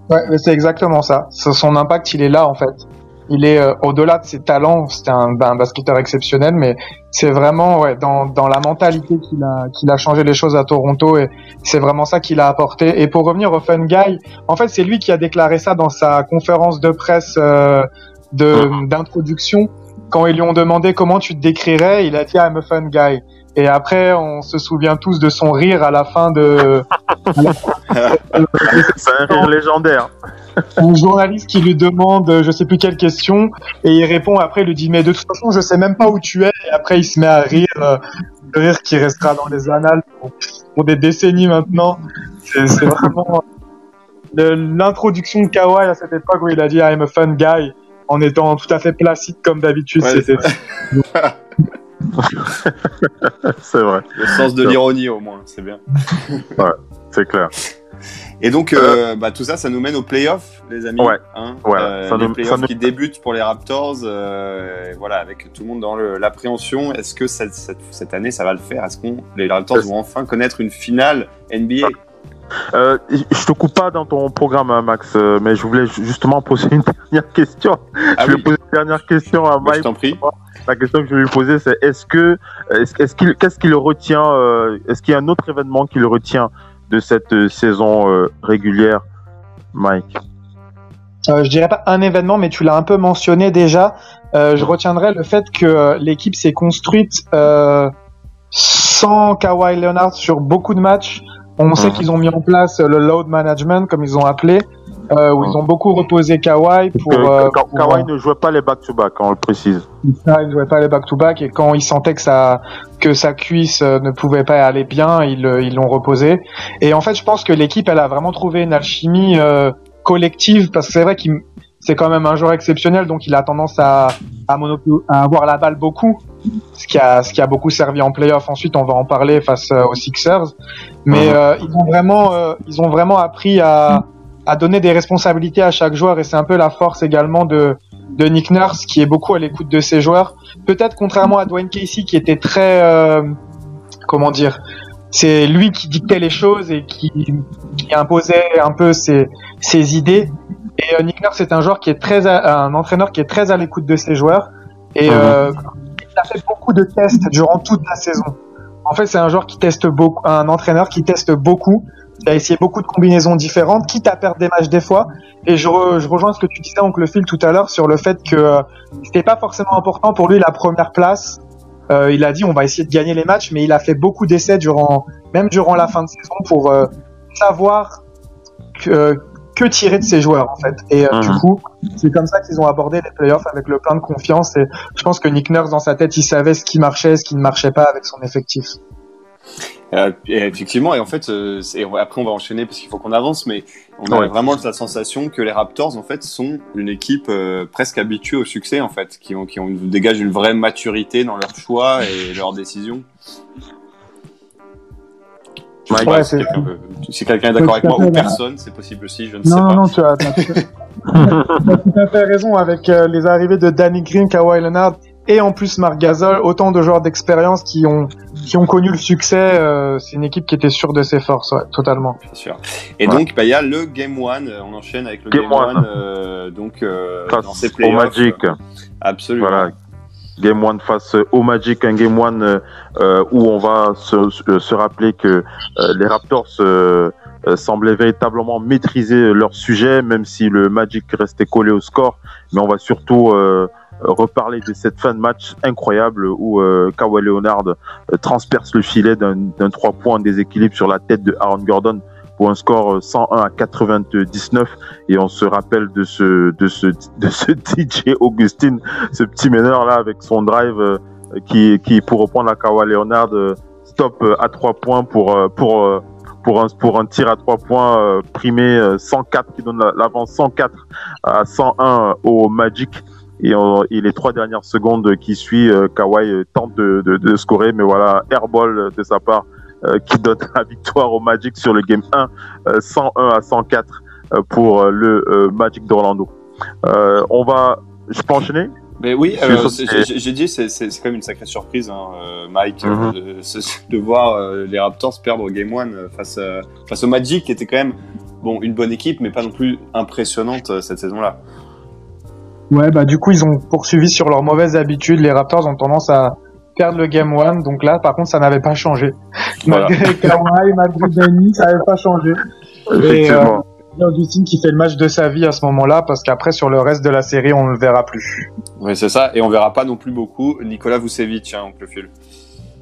[SPEAKER 4] Ouais, c'est exactement ça. Son impact, il est là en fait il est euh, au-delà de ses talents, c'est un, ben, un, basketteur exceptionnel, mais c'est vraiment ouais, dans, dans la mentalité qu'il a, qu'il a changé les choses à Toronto et c'est vraiment ça qu'il a apporté. Et pour revenir au Fun Guy, en fait, c'est lui qui a déclaré ça dans sa conférence de presse euh, de, d'introduction. Quand ils lui ont demandé comment tu te décrirais, il a dit I'm a fun guy. Et après, on se souvient tous de son rire à la fin de.
[SPEAKER 3] c'est un rire légendaire.
[SPEAKER 4] un journaliste qui lui demande je sais plus quelle question et il répond après il lui dit mais de toute façon je sais même pas où tu es. Et après il se met à rire euh, le rire qui restera dans les annales pour, des décennies maintenant. C'est vraiment l'introduction de Kawhi à cette époque où il a dit I'm a fun guy en étant tout à fait placide comme d'habitude c'était
[SPEAKER 3] c'est vrai
[SPEAKER 1] le sens de l'ironie au moins c'est bien
[SPEAKER 3] ouais c'est clair
[SPEAKER 1] Et donc, euh, bah, tout ça, ça nous mène aux playoffs, les amis.
[SPEAKER 3] Ouais.
[SPEAKER 1] Hein
[SPEAKER 3] Ouais,
[SPEAKER 1] Euh,
[SPEAKER 3] ça
[SPEAKER 1] les
[SPEAKER 3] nous-
[SPEAKER 1] playoffs
[SPEAKER 3] nous-
[SPEAKER 1] qui débutent pour les Raptors. euh, voilà, avec tout le monde dans l'appréhension. Est-ce que cette, cette, cette année, ça va le faire? Est-ce que les Raptors vont enfin connaître une finale NBA
[SPEAKER 3] Euh, je te coupe pas dans ton programme, hein, Max, euh, mais je voulais ju- justement poser une dernière question.
[SPEAKER 1] Ah
[SPEAKER 3] je vais
[SPEAKER 1] oui,
[SPEAKER 3] poser une dernière question à
[SPEAKER 1] je
[SPEAKER 3] Mike.
[SPEAKER 1] prie.
[SPEAKER 3] La question que je vais lui poser, c'est est-ce que, est-ce, est-ce qu'il, qu'est-ce qu'il retient, euh, est-ce qu'il y a un autre événement qu'il retient de cette euh, saison euh, régulière, Mike?
[SPEAKER 4] Euh, je dirais pas un événement, mais tu l'as un peu mentionné déjà. Euh, je retiendrai le fait que euh, l'équipe s'est construite euh, sans Kawhi Leonard sur beaucoup de matchs. On sait
[SPEAKER 3] Mhm.
[SPEAKER 4] qu'ils ont mis en place euh, le load management, comme ils ont appelé, euh, où
[SPEAKER 3] Mhm.
[SPEAKER 4] ils ont beaucoup reposé Kawhi pour. Euh, pour,
[SPEAKER 3] Kawhi ne jouait pas les back-to-back, on le précise.
[SPEAKER 4] ça, il jouait pas les back-to-back et quand il sentait que sa que sa cuisse euh, ne pouvait pas aller bien, ils euh, ils l'ont reposé. Et en fait, je pense que l'équipe, elle a vraiment trouvé une alchimie euh, collective parce que c'est vrai qu'il c'est quand même un joueur exceptionnel, donc il a tendance à à, monopo- à avoir la balle beaucoup, ce qui a ce qui a beaucoup servi en playoff. Ensuite, on va en parler face euh, aux Sixers, mais
[SPEAKER 3] Mhm.
[SPEAKER 4] euh, ils ont vraiment euh, ils ont vraiment appris à à donner des responsabilités à chaque joueur et c'est un peu la force également de de Nick Nurse qui est beaucoup à l'écoute de ses joueurs. Peut-être contrairement à Dwayne Casey qui était très euh, comment dire, c'est lui qui dictait les choses et qui, qui imposait un peu ses, ses idées. Et euh, Nick Nurse c'est un joueur qui est très à- un entraîneur qui est très à l'écoute de ses joueurs et
[SPEAKER 3] Mhm.
[SPEAKER 4] euh, il a fait beaucoup de tests durant toute la saison. En fait, c'est un joueur qui teste beaucoup, un entraîneur qui teste beaucoup. Il a essayé beaucoup de combinaisons différentes, quitte à perdre des matchs des fois. Et je, re- je rejoins ce que tu disais, oncle Phil, tout à l'heure sur le fait que euh, c'était pas forcément important pour lui la première place. Euh, il a dit on va essayer de gagner les matchs, mais il a fait beaucoup d'essais durant, même durant la fin de saison pour euh, savoir que, que tirer de ses joueurs en fait. Et euh, du
[SPEAKER 3] Mhm.
[SPEAKER 4] coup, c'est comme ça qu'ils ont abordé les playoffs avec le plein de confiance. Et je pense que Nick Nurse dans sa tête, il savait ce qui marchait, ce qui ne marchait pas avec son effectif.
[SPEAKER 1] Euh, et effectivement, et en fait, euh, c'est- après on va enchaîner parce qu'il faut qu'on avance, mais on a
[SPEAKER 3] Ouais.
[SPEAKER 1] vraiment la sensation que les Raptors en fait sont une équipe euh, presque habituée au succès en fait, qui ont qui ont une, dégagent une vraie maturité dans leurs choix et leurs décisions. Je sais
[SPEAKER 3] Mike,
[SPEAKER 1] pas
[SPEAKER 4] Ouais,
[SPEAKER 1] si
[SPEAKER 4] c'est-
[SPEAKER 1] quelqu'un si quelqu'un est d'accord avec moi ou personne, c'est possible aussi, je ne sais
[SPEAKER 4] Non,
[SPEAKER 1] pas.
[SPEAKER 4] non, tu as, tu as tout à- tout à fait raison avec euh, les arrivées de Danny Green, Kawhi Leonard et en plus Marc Gasol, autant de joueurs d'expérience qui ont qui ont connu le succès. euh, c'est une équipe qui était sûre de ses forces, ouais, totalement.
[SPEAKER 1] Bien sûr. Et
[SPEAKER 3] Ouais.
[SPEAKER 1] donc, bah, il y a le Game One. euh, On enchaîne avec le
[SPEAKER 3] Game
[SPEAKER 1] Game,
[SPEAKER 3] One.
[SPEAKER 1] Euh, donc, euh, dans ces
[SPEAKER 3] au
[SPEAKER 1] playoffs.
[SPEAKER 3] Magic.
[SPEAKER 1] Absolument.
[SPEAKER 3] Voilà. Game One face au Magic, un Game One euh, euh, où on va se, se- se rappeler que euh, les Raptors euh, euh, semblaient véritablement maîtriser leur sujet, même si le Magic restait collé au score. Mais on va surtout euh, reparler de cette fin de match incroyable où euh, Kawhi Leonard euh, transperce le filet d'un d'un trois points en déséquilibre sur la tête de Aaron Gordon pour un score euh, 101 à 99 et on se rappelle de ce DJ Augustine ce petit meneur là avec son drive euh, qui qui pour reprendre la Kawhi Leonard euh, stop euh, à trois points pour euh, pour euh, pour un pour un tir à trois points euh, primé euh, 104 qui donne la- l'avance 104 à 101 au Magic. Et, euh, les trois dernières secondes qui suivent euh, Kawhi euh, tente de, de, scorer. Mais voilà airball de sa part euh, qui donne la victoire au Magic sur le game 1 euh, 101 à 104 euh, pour euh, le euh, Magic d'Orlando. Euh, on va, je peux enchaîner?
[SPEAKER 1] Mais oui, euh, j'ai dit, c'est quand même une sacrée surprise, hein, euh, Mike,
[SPEAKER 3] Mhm.
[SPEAKER 1] euh, de, voir euh, les Raptors perdre au Game One euh, face, à- face au Magic, qui était quand même bon, une bonne équipe, mais pas non plus impressionnante euh, cette saison-là.
[SPEAKER 4] Ouais, bah du coup ils ont poursuivi sur leurs mauvaises habitudes. Les Raptors ont tendance à perdre le game one, donc là par contre ça n'avait pas changé.
[SPEAKER 1] Voilà.
[SPEAKER 4] Malgré Kawhi, malgré Danny, ça n'avait pas changé.
[SPEAKER 3] Effectivement.
[SPEAKER 4] Augustine qui fait le match de sa vie à ce moment-là, parce qu'après sur le reste de la série on ne le verra plus.
[SPEAKER 1] Oui, c'est ça, et on verra pas non plus beaucoup Nicolas Vucevic, hein, oncle Phil.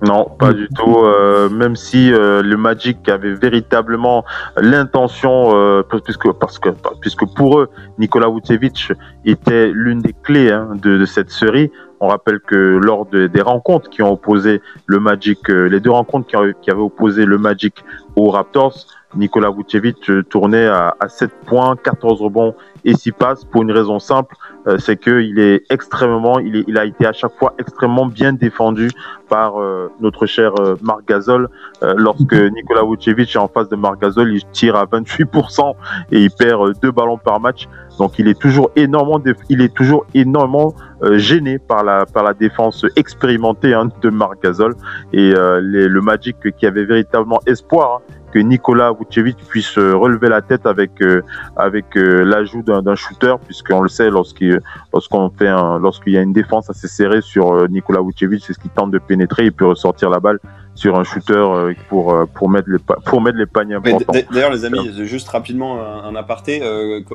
[SPEAKER 3] Non, pas du tout. euh, même si euh, le Magic avait véritablement l'intention, euh, puisque parce que puisque pour eux, Nikola Vucevic était l'une des clés hein, de, de cette série. On rappelle que lors de- des rencontres qui ont opposé le Magic, euh, les deux rencontres qui, qui avaient opposé le Magic aux Raptors, Nikola Vucevic tournait à, à 7 points, 14 rebonds et 6 passes pour une raison simple, euh, c'est qu'il est extrêmement, il, est, il, a été à chaque fois extrêmement bien défendu par euh, notre cher euh, Marc Gasol. lorsque Nikola Vucevic est en face de Marc Gasol, il tire à 28% et il perd deux ballons par match. Donc il est toujours énormément, il est toujours énormément gêné par la par la défense expérimentée hein, de Marc Gasol et les, le Magic qui avait véritablement espoir hein, que Nicolas Vucevic puisse euh, relever la tête avec euh, avec euh, l'ajout d'un shooter, puisqu'on le sait lorsqu'il lorsqu'on fait un, lorsqu'il y a une défense assez serrée sur Nicolas Vucevic, c'est ce qui tente de pénétrer, il peut ressortir la balle sur un shooter pour pour mettre les pour mettre les paniers importants.
[SPEAKER 1] D'ailleurs les amis, juste rapidement un, aparté,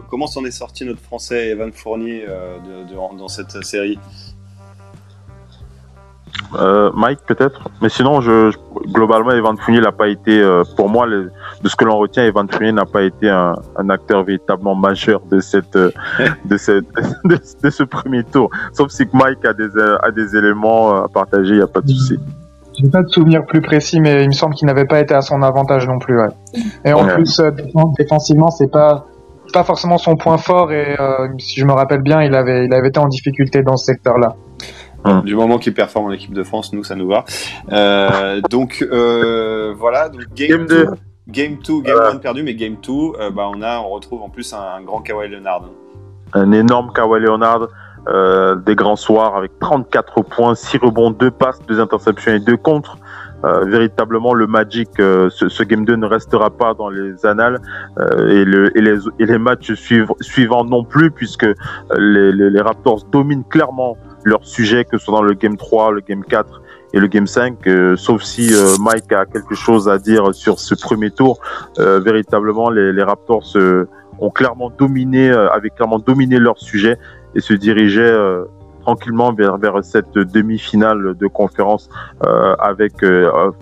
[SPEAKER 1] comment s'en est sorti notre français Evan Fournier dans cette série?
[SPEAKER 3] Euh, Mike peut-être, mais sinon je, globalement Evan Fournier n'a pas été, euh, pour moi de ce que l'on retient, Evan Fournier n'a pas été un, un, acteur véritablement majeur de cette euh, de, cette, de, ce premier tour. Sauf si Mike a des a des éléments à partager, il n'y a pas de souci.
[SPEAKER 4] J'ai pas de souvenir plus précis, mais il me semble qu'il n'avait pas été à son avantage non plus. Ouais. Et en plus défensivement, c'est pas pas forcément son point fort et si je me rappelle bien, il avait il avait été en difficulté dans ce secteur-là.
[SPEAKER 1] Hum. Du moment qu'il performe en équipe de France, nous, ça nous va. Euh, donc, euh, voilà. Donc, game 2. Game 2, game 1 perdu, mais game 2, euh, bah, on, a, on retrouve en plus un, grand Kawhi Leonard.
[SPEAKER 3] Un énorme Kawhi Leonard. Euh, des grands soirs avec 34 points, 6 rebonds, 2 passes, 2 interceptions et 2 contre. Euh, véritablement, le Magic, euh, ce, ce, Game 2 ne restera pas dans les annales et, le, et, les, et les matchs suivants non plus, puisque les, les, les Raptors dominent clairement leur sujet, que ce soit dans le Game 3, le Game 4 et le Game 5, euh, sauf si euh, Mike a quelque chose à dire sur ce premier tour. Euh, véritablement, les, les Raptors ont clairement dominé, avaient clairement dominé leur sujet et se dirigeaient tranquillement vers, vers cette demi-finale de conférence avec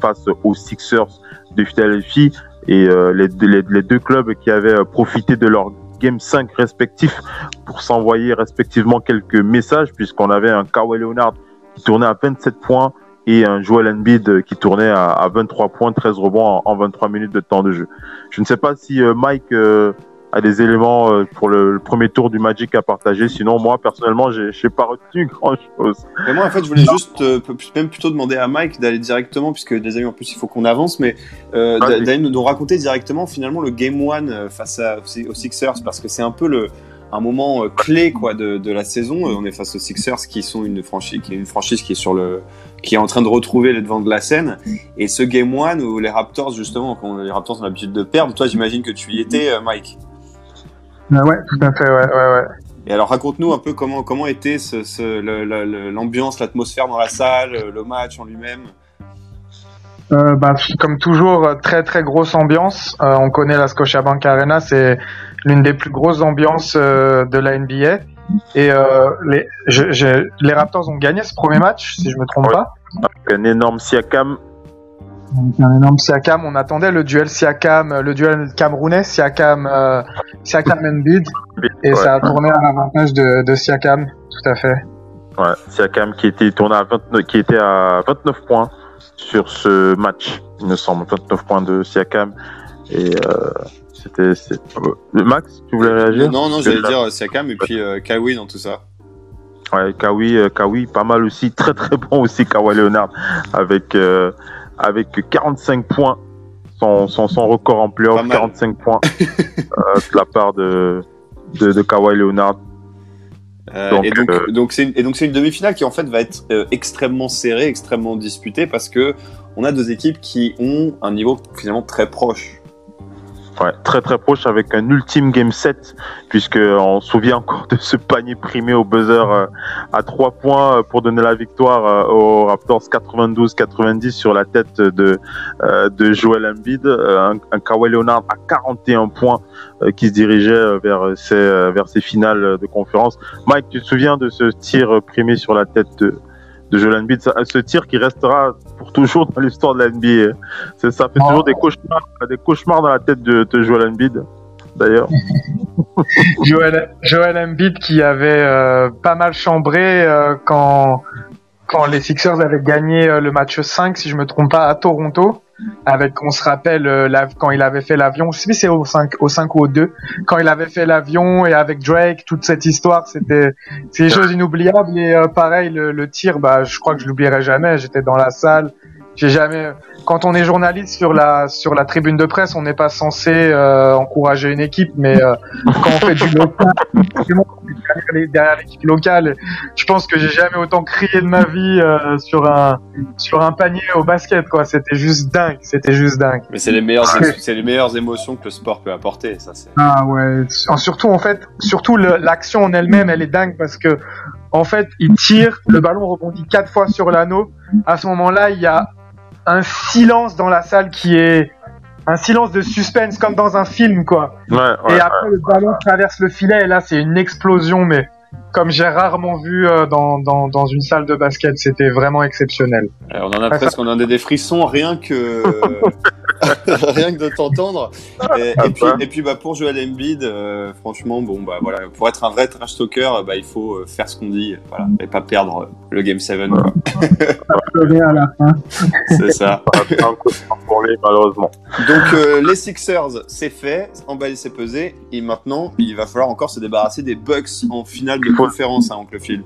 [SPEAKER 3] face aux Sixers de Philadelphie et les, les, les, deux clubs qui avaient profité de leur Game 5 respectifs pour s'envoyer respectivement quelques messages, puisqu'on avait un Kawhi Leonard qui tournait à 27 points et un Joel Embiid qui tournait à, 23 points, 13 rebonds en, 23 minutes de temps de jeu. Je ne sais pas si euh, Mike a des éléments euh, pour le, premier tour du Magic à partager. Sinon, moi, personnellement, j'ai n'ai pas retenu grand-chose.
[SPEAKER 1] Mais moi, en fait, je voulais juste euh, même plutôt demander à Mike d'aller directement, puisque des amis, en plus, il faut qu'on avance, mais euh, d'aller nous, raconter directement, finalement, le Game 1 euh, face à, aux Sixers, parce que c'est un peu le un moment clé quoi de, de, la saison. On est face aux Sixers qui sont une franchise qui est une franchise qui est sur le qui est en train de retrouver le devant de la scène. Et ce Game 1 où les Raptors justement quand les Raptors ont l'habitude de perdre, toi j'imagine que tu y étais Mike.
[SPEAKER 4] Ah ouais, tout à fait, ouais, ouais, ouais.
[SPEAKER 1] Et alors raconte-nous un peu comment, comment était ce, ce, l'ambiance, l'atmosphère dans la salle, le match en lui-même?
[SPEAKER 4] Euh, bah, comme toujours, très très grosse ambiance. Euh, on connaît la Scotiabank Arena, c'est l'une des plus grosses ambiances euh, de la NBA. Et euh, les, je, je, les Raptors ont gagné ce premier match, si je me trompe pas.
[SPEAKER 3] Avec un énorme Siakam
[SPEAKER 4] un énorme Siakam. On attendait le duel Siakam, le duel camerounais, Siakam, euh, Siakam Embiid, et ça a tourné à l'avantage de, de, Siakam, tout à fait.
[SPEAKER 3] Ouais, Siakam qui était tourné à 29, qui était à 29 points sur ce match, il me semble, 29 points de Siakam. Et euh, c'était, euh, Max, tu voulais réagir?
[SPEAKER 1] Non, non, j'allais dire Siakam et puis euh, Kawi dans tout ça.
[SPEAKER 3] Ouais, Kawi, euh, Kawi, pas mal aussi, très très bon aussi, Kawhi Leonard, avec euh, avec 45 points, son, son, son record en playoff, 45 points euh, de la part de, de, de Kawhi Leonard.
[SPEAKER 1] Euh, donc, et donc, euh, donc c'est une, une demi-finale qui en fait va être euh, extrêmement serrée, extrêmement disputée parce que on a deux équipes qui ont un niveau finalement très proche.
[SPEAKER 3] Ouais, très très proche avec un ultime game set, puisque on se souvient encore de ce panier primé au buzzer euh, à 3 points euh, pour donner la victoire euh, aux Raptors 92-90 sur la tête de, de Joel Embiid, un, un Kawhi Leonard à 41 points qui se dirigeait vers ses, vers ses finales de conférence. Mike, tu te souviens de ce tir primé sur la tête de, de Joel Embiid, ce tir qui restera pour toujours dans l'histoire de la NBA. Ça fait toujours des cauchemars, des cauchemars dans la tête de, de Joel Embiid, d'ailleurs.
[SPEAKER 4] Joel, Joel Embiid qui avait euh, pas mal chambré euh, quand quand les Sixers avaient gagné euh, le match 5, si je me trompe pas, à Toronto. Avec, on se rappelle, euh, quand il avait fait l'avion, je sais plus si c'est au 5, au 5 ou au 2, quand il avait fait l'avion et avec Drake, toute cette histoire, c'était, c'est des choses inoubliables et euh, pareil, le, le, tir, bah, je crois que je l'oublierai jamais, j'étais dans la salle, j'ai jamais, quand on est journaliste sur la sur la tribune de presse, on n'est pas censé euh, encourager une équipe, mais euh, quand on fait du local, derrière l'équipe locale, je pense que j'ai jamais autant crié de ma vie euh, sur un sur un panier au basket quoi. C'était juste dingue, c'était juste dingue.
[SPEAKER 1] Mais c'est les meilleures c'est les meilleures émotions que le sport peut apporter, ça c'est.
[SPEAKER 4] Ah ouais, surtout en fait, surtout l'action en elle-même, elle est dingue parce que en fait, il tire, le ballon rebondit quatre fois sur l'anneau. À ce moment-là, il y a un silence dans la salle qui est un silence de suspense comme dans un film quoi. et après le ballon traverse le filet et là c'est une explosion mais comme j'ai rarement vu euh, dans, dans, dans, une salle de basket, c'était vraiment exceptionnel.
[SPEAKER 1] on en a presque, on en a des frissons rien que rien que de t'entendre. Et, puis, et puis bah, pour Joel Embiid, euh, franchement, bon, bah, voilà, pour être un vrai trash talker, bah, il faut euh, faire ce qu'on dit voilà, et pas perdre le Game 7. C'est ça.
[SPEAKER 3] pour lui, malheureusement.
[SPEAKER 1] Donc euh, les Sixers, c'est fait, emballé, c'est pesé. Et maintenant, il va falloir encore se débarrasser des Bucks en finale de conférence, hein, oncle Phil.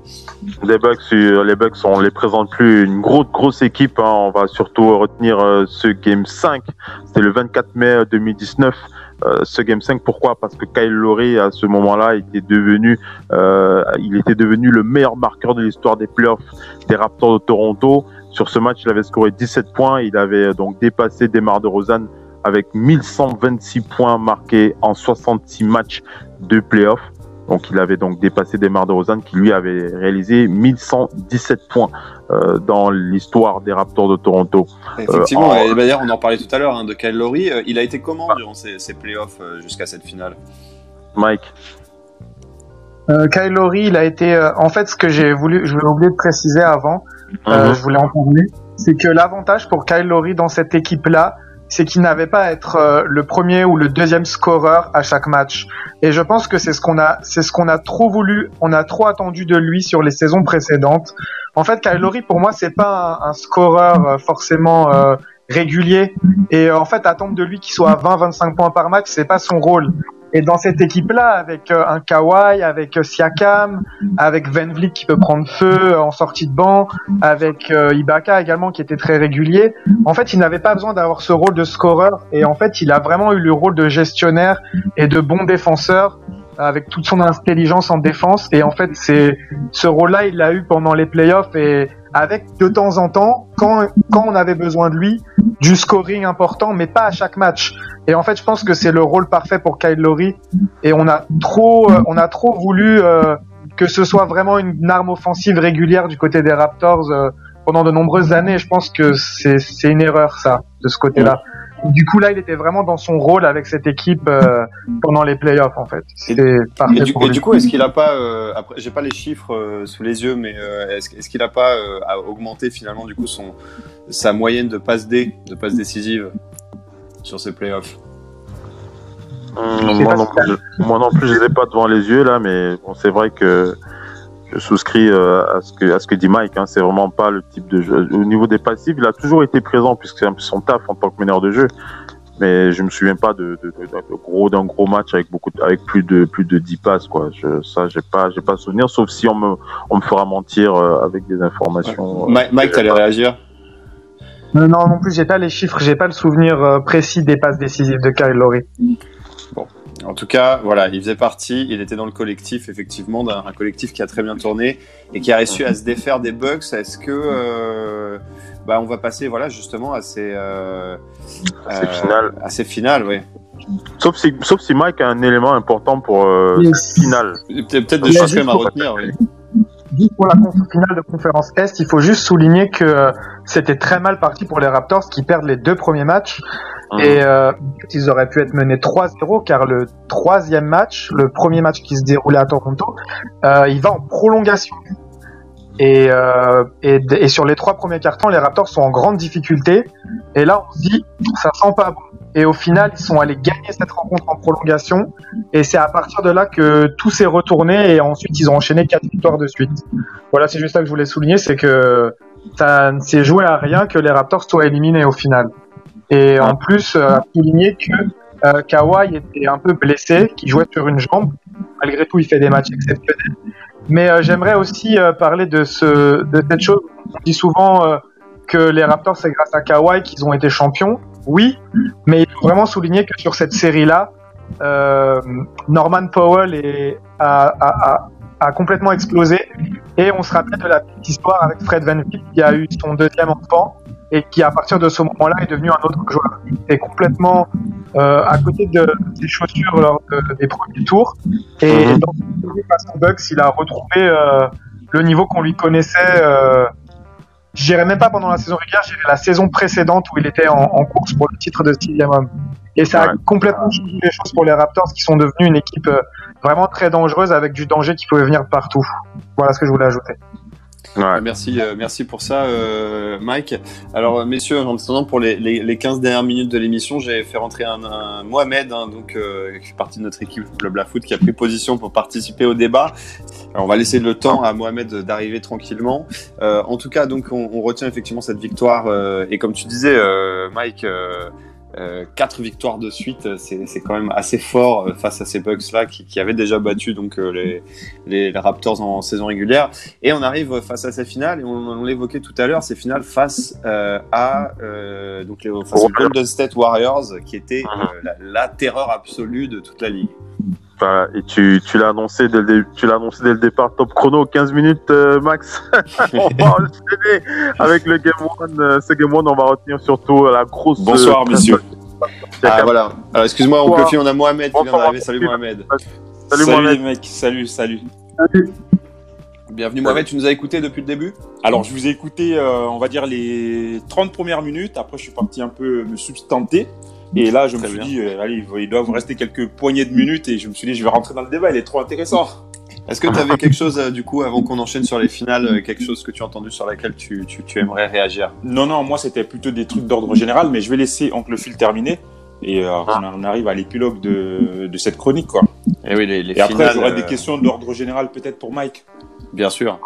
[SPEAKER 3] Les Bucks, les Bucks, on les présente plus une grosse, grosse équipe. Hein. On va surtout retenir ce Game 5 c'était le 24 mai 2019. Euh, ce Game 5, pourquoi? Parce que Kyle Lowry, à ce moment-là, était devenu, euh, il était devenu le meilleur marqueur de l'histoire des playoffs des Raptors de Toronto. Sur ce match, il avait scoré 17 points. Il avait donc dépassé Demar de Rosanne avec 1126 points marqués en 66 matchs de playoffs. Donc il avait donc dépassé Demar de Rosanne qui lui avait réalisé 1117 points euh, dans l'histoire des Raptors de Toronto.
[SPEAKER 1] Effectivement, euh, d'ailleurs on en parlait tout à l'heure hein, de Kyle Lowry. Euh, il a été comment durant ces, playoffs jusqu'à cette finale?
[SPEAKER 3] Mike
[SPEAKER 4] Kyle Lowry, il a été en fait ce que j'ai voulu, je voulais oublier de préciser avant, mhm. je voulais en parler, c'est que l'avantage pour Kyle Lowry dans cette équipe-là, c'est qu'il n'avait pas à être euh, le premier ou le deuxième scoreur à chaque match. Et je pense que c'est ce qu'on a, c'est ce qu'on a trop voulu, on a trop attendu de lui sur les saisons précédentes. En fait, Kyle pour moi, c'est pas un, scoreur euh, forcément euh, régulier. Et en fait, attendre de lui qu'il soit à 20-25 points par match, c'est pas son rôle. Et dans cette équipe-là, avec euh, un Kawhi, avec euh, Siakam, avec Van qui peut prendre feu en sortie de banc, avec euh, Ibaka également qui était très régulier, en fait, il n'avait pas besoin d'avoir ce rôle de scoreur. Et en fait, il a vraiment eu le rôle de gestionnaire et de bon défenseur avec toute son intelligence en défense. Et en fait, c'est ce rôle-là, il l'a eu pendant les playoffs et avec de temps en temps, quand, quand on avait besoin de lui, du scoring important, mais pas à chaque match. Et en fait, je pense que c'est le rôle parfait pour Kyle Lowry. Et on a trop, euh, on a trop voulu euh, que ce soit vraiment une arme offensive régulière du côté des Raptors euh, pendant de nombreuses années. Je pense que c'est une erreur ça de ce côté-là. Du coup, là, il était vraiment dans son rôle avec cette équipe euh, pendant les playoffs, en fait.
[SPEAKER 1] C'était parfait. Et du, et du coup, est-ce qu'il a pas, euh, après, j'ai pas les chiffres euh, sous les yeux, mais euh, est-ce, est qu'il a pas augmenté finalement du coup son sa moyenne de passes D, de passes décisives sur ces playoffs?
[SPEAKER 3] Hum, moi, non plus, moi non plus, je les ai pas devant les yeux là, mais bon, c'est vrai que je souscris euh, à ce que à ce que dit Mike. Hein, c'est vraiment pas le type de jeu. Au niveau des passifs, il a toujours été présent puisque c'est un peu son taf en tant que meneur de jeu. Mais je me souviens pas de, de, de, gros d'un gros match avec beaucoup avec plus de plus de 10 passes quoi. Je, ça j'ai pas j'ai pas souvenir sauf si on me on me fera mentir euh, avec des informations.
[SPEAKER 1] Ouais. Euh, Mike, t'allais réagir?
[SPEAKER 4] Non non plus j'ai pas les chiffres j'ai pas le souvenir précis des passes décisives de Kyle Lowry.
[SPEAKER 1] En tout cas, voilà, il faisait partie, il était dans le collectif, effectivement, d'un collectif qui a très bien tourné et qui a réussi à se défaire des bugs. Est-ce que, euh, bah, on va passer, voilà, justement à ces, euh,
[SPEAKER 3] à finales,
[SPEAKER 1] à ces finales, oui.
[SPEAKER 3] Sauf si, sauf si Mike a un élément important pour euh, cette finale.
[SPEAKER 1] Peut-être des choses quand même à retenir, oui
[SPEAKER 4] pour la finale de conférence Est, il faut juste souligner que c'était très mal parti pour les Raptors qui perdent les deux premiers matchs. Mmh. Et euh, ils auraient pu être menés 3-0 car le troisième match, le premier match qui se déroulait à Toronto, euh, il va en prolongation. Et, euh, et, sur les trois premiers cartons, les Raptors sont en grande difficulté. Et là, on se dit, ça sent pas bon. Et au final, ils sont allés gagner cette rencontre en prolongation. Et c'est à partir de là que tout s'est retourné. Et ensuite, ils ont enchaîné quatre victoires de suite. Voilà, c'est juste ça que je voulais souligner, c'est que ça ne s'est joué à rien que les Raptors soient éliminés au final. Et en plus, euh, souligner que euh, Kawhi était un peu blessé, qui jouait sur une jambe. Malgré tout, il fait des matchs exceptionnels. Mais euh, j'aimerais aussi euh, parler de, ce, de cette chose. On dit souvent euh, que les Raptors, c'est grâce à Kawhi qu'ils ont été champions. Oui, mais il faut vraiment souligner que sur cette série-là, Norman Powell est, a, a, a, a complètement explosé. Et on se rappelle de la petite histoire avec Fred Van Vliet qui a eu son deuxième enfant et qui, à partir de ce moment-là, est devenu un autre joueur. Il était complètement euh, à côté de ses chaussures lors de- des premiers tours. Et
[SPEAKER 3] Mhm.
[SPEAKER 4] dans face aux Bucks, il a retrouvé euh, le niveau qu'on lui connaissait. Euh, je dirais même pas pendant la saison régulière, je dirais la saison précédente où il était en, en course pour le titre de sixième homme. Et ça a
[SPEAKER 3] Ouais.
[SPEAKER 4] complètement changé les choses pour les Raptors qui sont devenus une équipe euh, vraiment très dangereuse avec du danger qui pouvait venir partout. Voilà ce que je voulais ajouter.
[SPEAKER 3] Ouais.
[SPEAKER 1] Merci, euh, merci pour ça, euh, Mike. Alors, euh, messieurs, en attendant pour les, les, les 15 dernières minutes de l'émission, j'ai fait rentrer un, Mohamed, hein, donc euh, qui fait partie de notre équipe Blabla Foot, qui a pris position pour participer au débat. Alors, on va laisser le temps à Mohamed d'arriver tranquillement. Euh, en tout cas, donc, on, retient effectivement cette victoire. euh, et comme tu disais, euh, Mike. Euh, euh, quatre victoires de suite, c'est c'est quand même assez fort euh, face à ces Bucks là qui, qui avaient déjà battu donc euh, les, les, les Raptors en saison régulière. Et on arrive face à ces finales, et on, on l'évoquait tout à l'heure, ces finales face euh, à euh, donc les, face aux Golden State Warriors, qui était euh, la, la terreur absolue de toute la ligue.
[SPEAKER 3] Et tu, tu l'as annoncé dès le dé- tu l'as annoncé dès le départ top chrono 15 minutes euh, max. on va enchaîner avec le game one. euh, ce game one, on va retenir surtout la grosse.
[SPEAKER 5] Bonsoir,
[SPEAKER 3] euh,
[SPEAKER 5] messieurs.
[SPEAKER 1] Ah voilà. Alors excuse-moi, on peut on a Mohamed qui vient d'arriver. Salut Mohamed.
[SPEAKER 3] Salut,
[SPEAKER 5] Salut,
[SPEAKER 3] Mohamed.
[SPEAKER 5] les mecs, salut, salut.
[SPEAKER 1] Bienvenue Mohamed, tu nous as écouté depuis le début?
[SPEAKER 5] Alors, je vous ai écouté, euh, on va dire, les 30 premières minutes. Après, je suis parti un peu me substanter. Et là, je me suis
[SPEAKER 1] bien.
[SPEAKER 5] dit, euh, allez, il doit vous rester quelques poignées de minutes. Et je me suis dit, je vais rentrer dans le débat, il est trop intéressant.
[SPEAKER 1] Est-ce que tu avais quelque chose euh, du coup avant qu'on enchaîne sur les finales, euh, quelque chose que tu as entendu sur laquelle tu, tu, tu aimerais réagir?
[SPEAKER 5] Non, non, moi, c'était plutôt des trucs d'ordre général, mais je vais laisser Oncle Phil terminer. Et euh, on arrive à l'épilogue de, de cette chronique, quoi.
[SPEAKER 1] Et oui, les, les
[SPEAKER 5] Et après, j'aurai
[SPEAKER 1] euh,
[SPEAKER 5] des questions d'ordre général, peut-être pour Mike.
[SPEAKER 1] Bien sûr.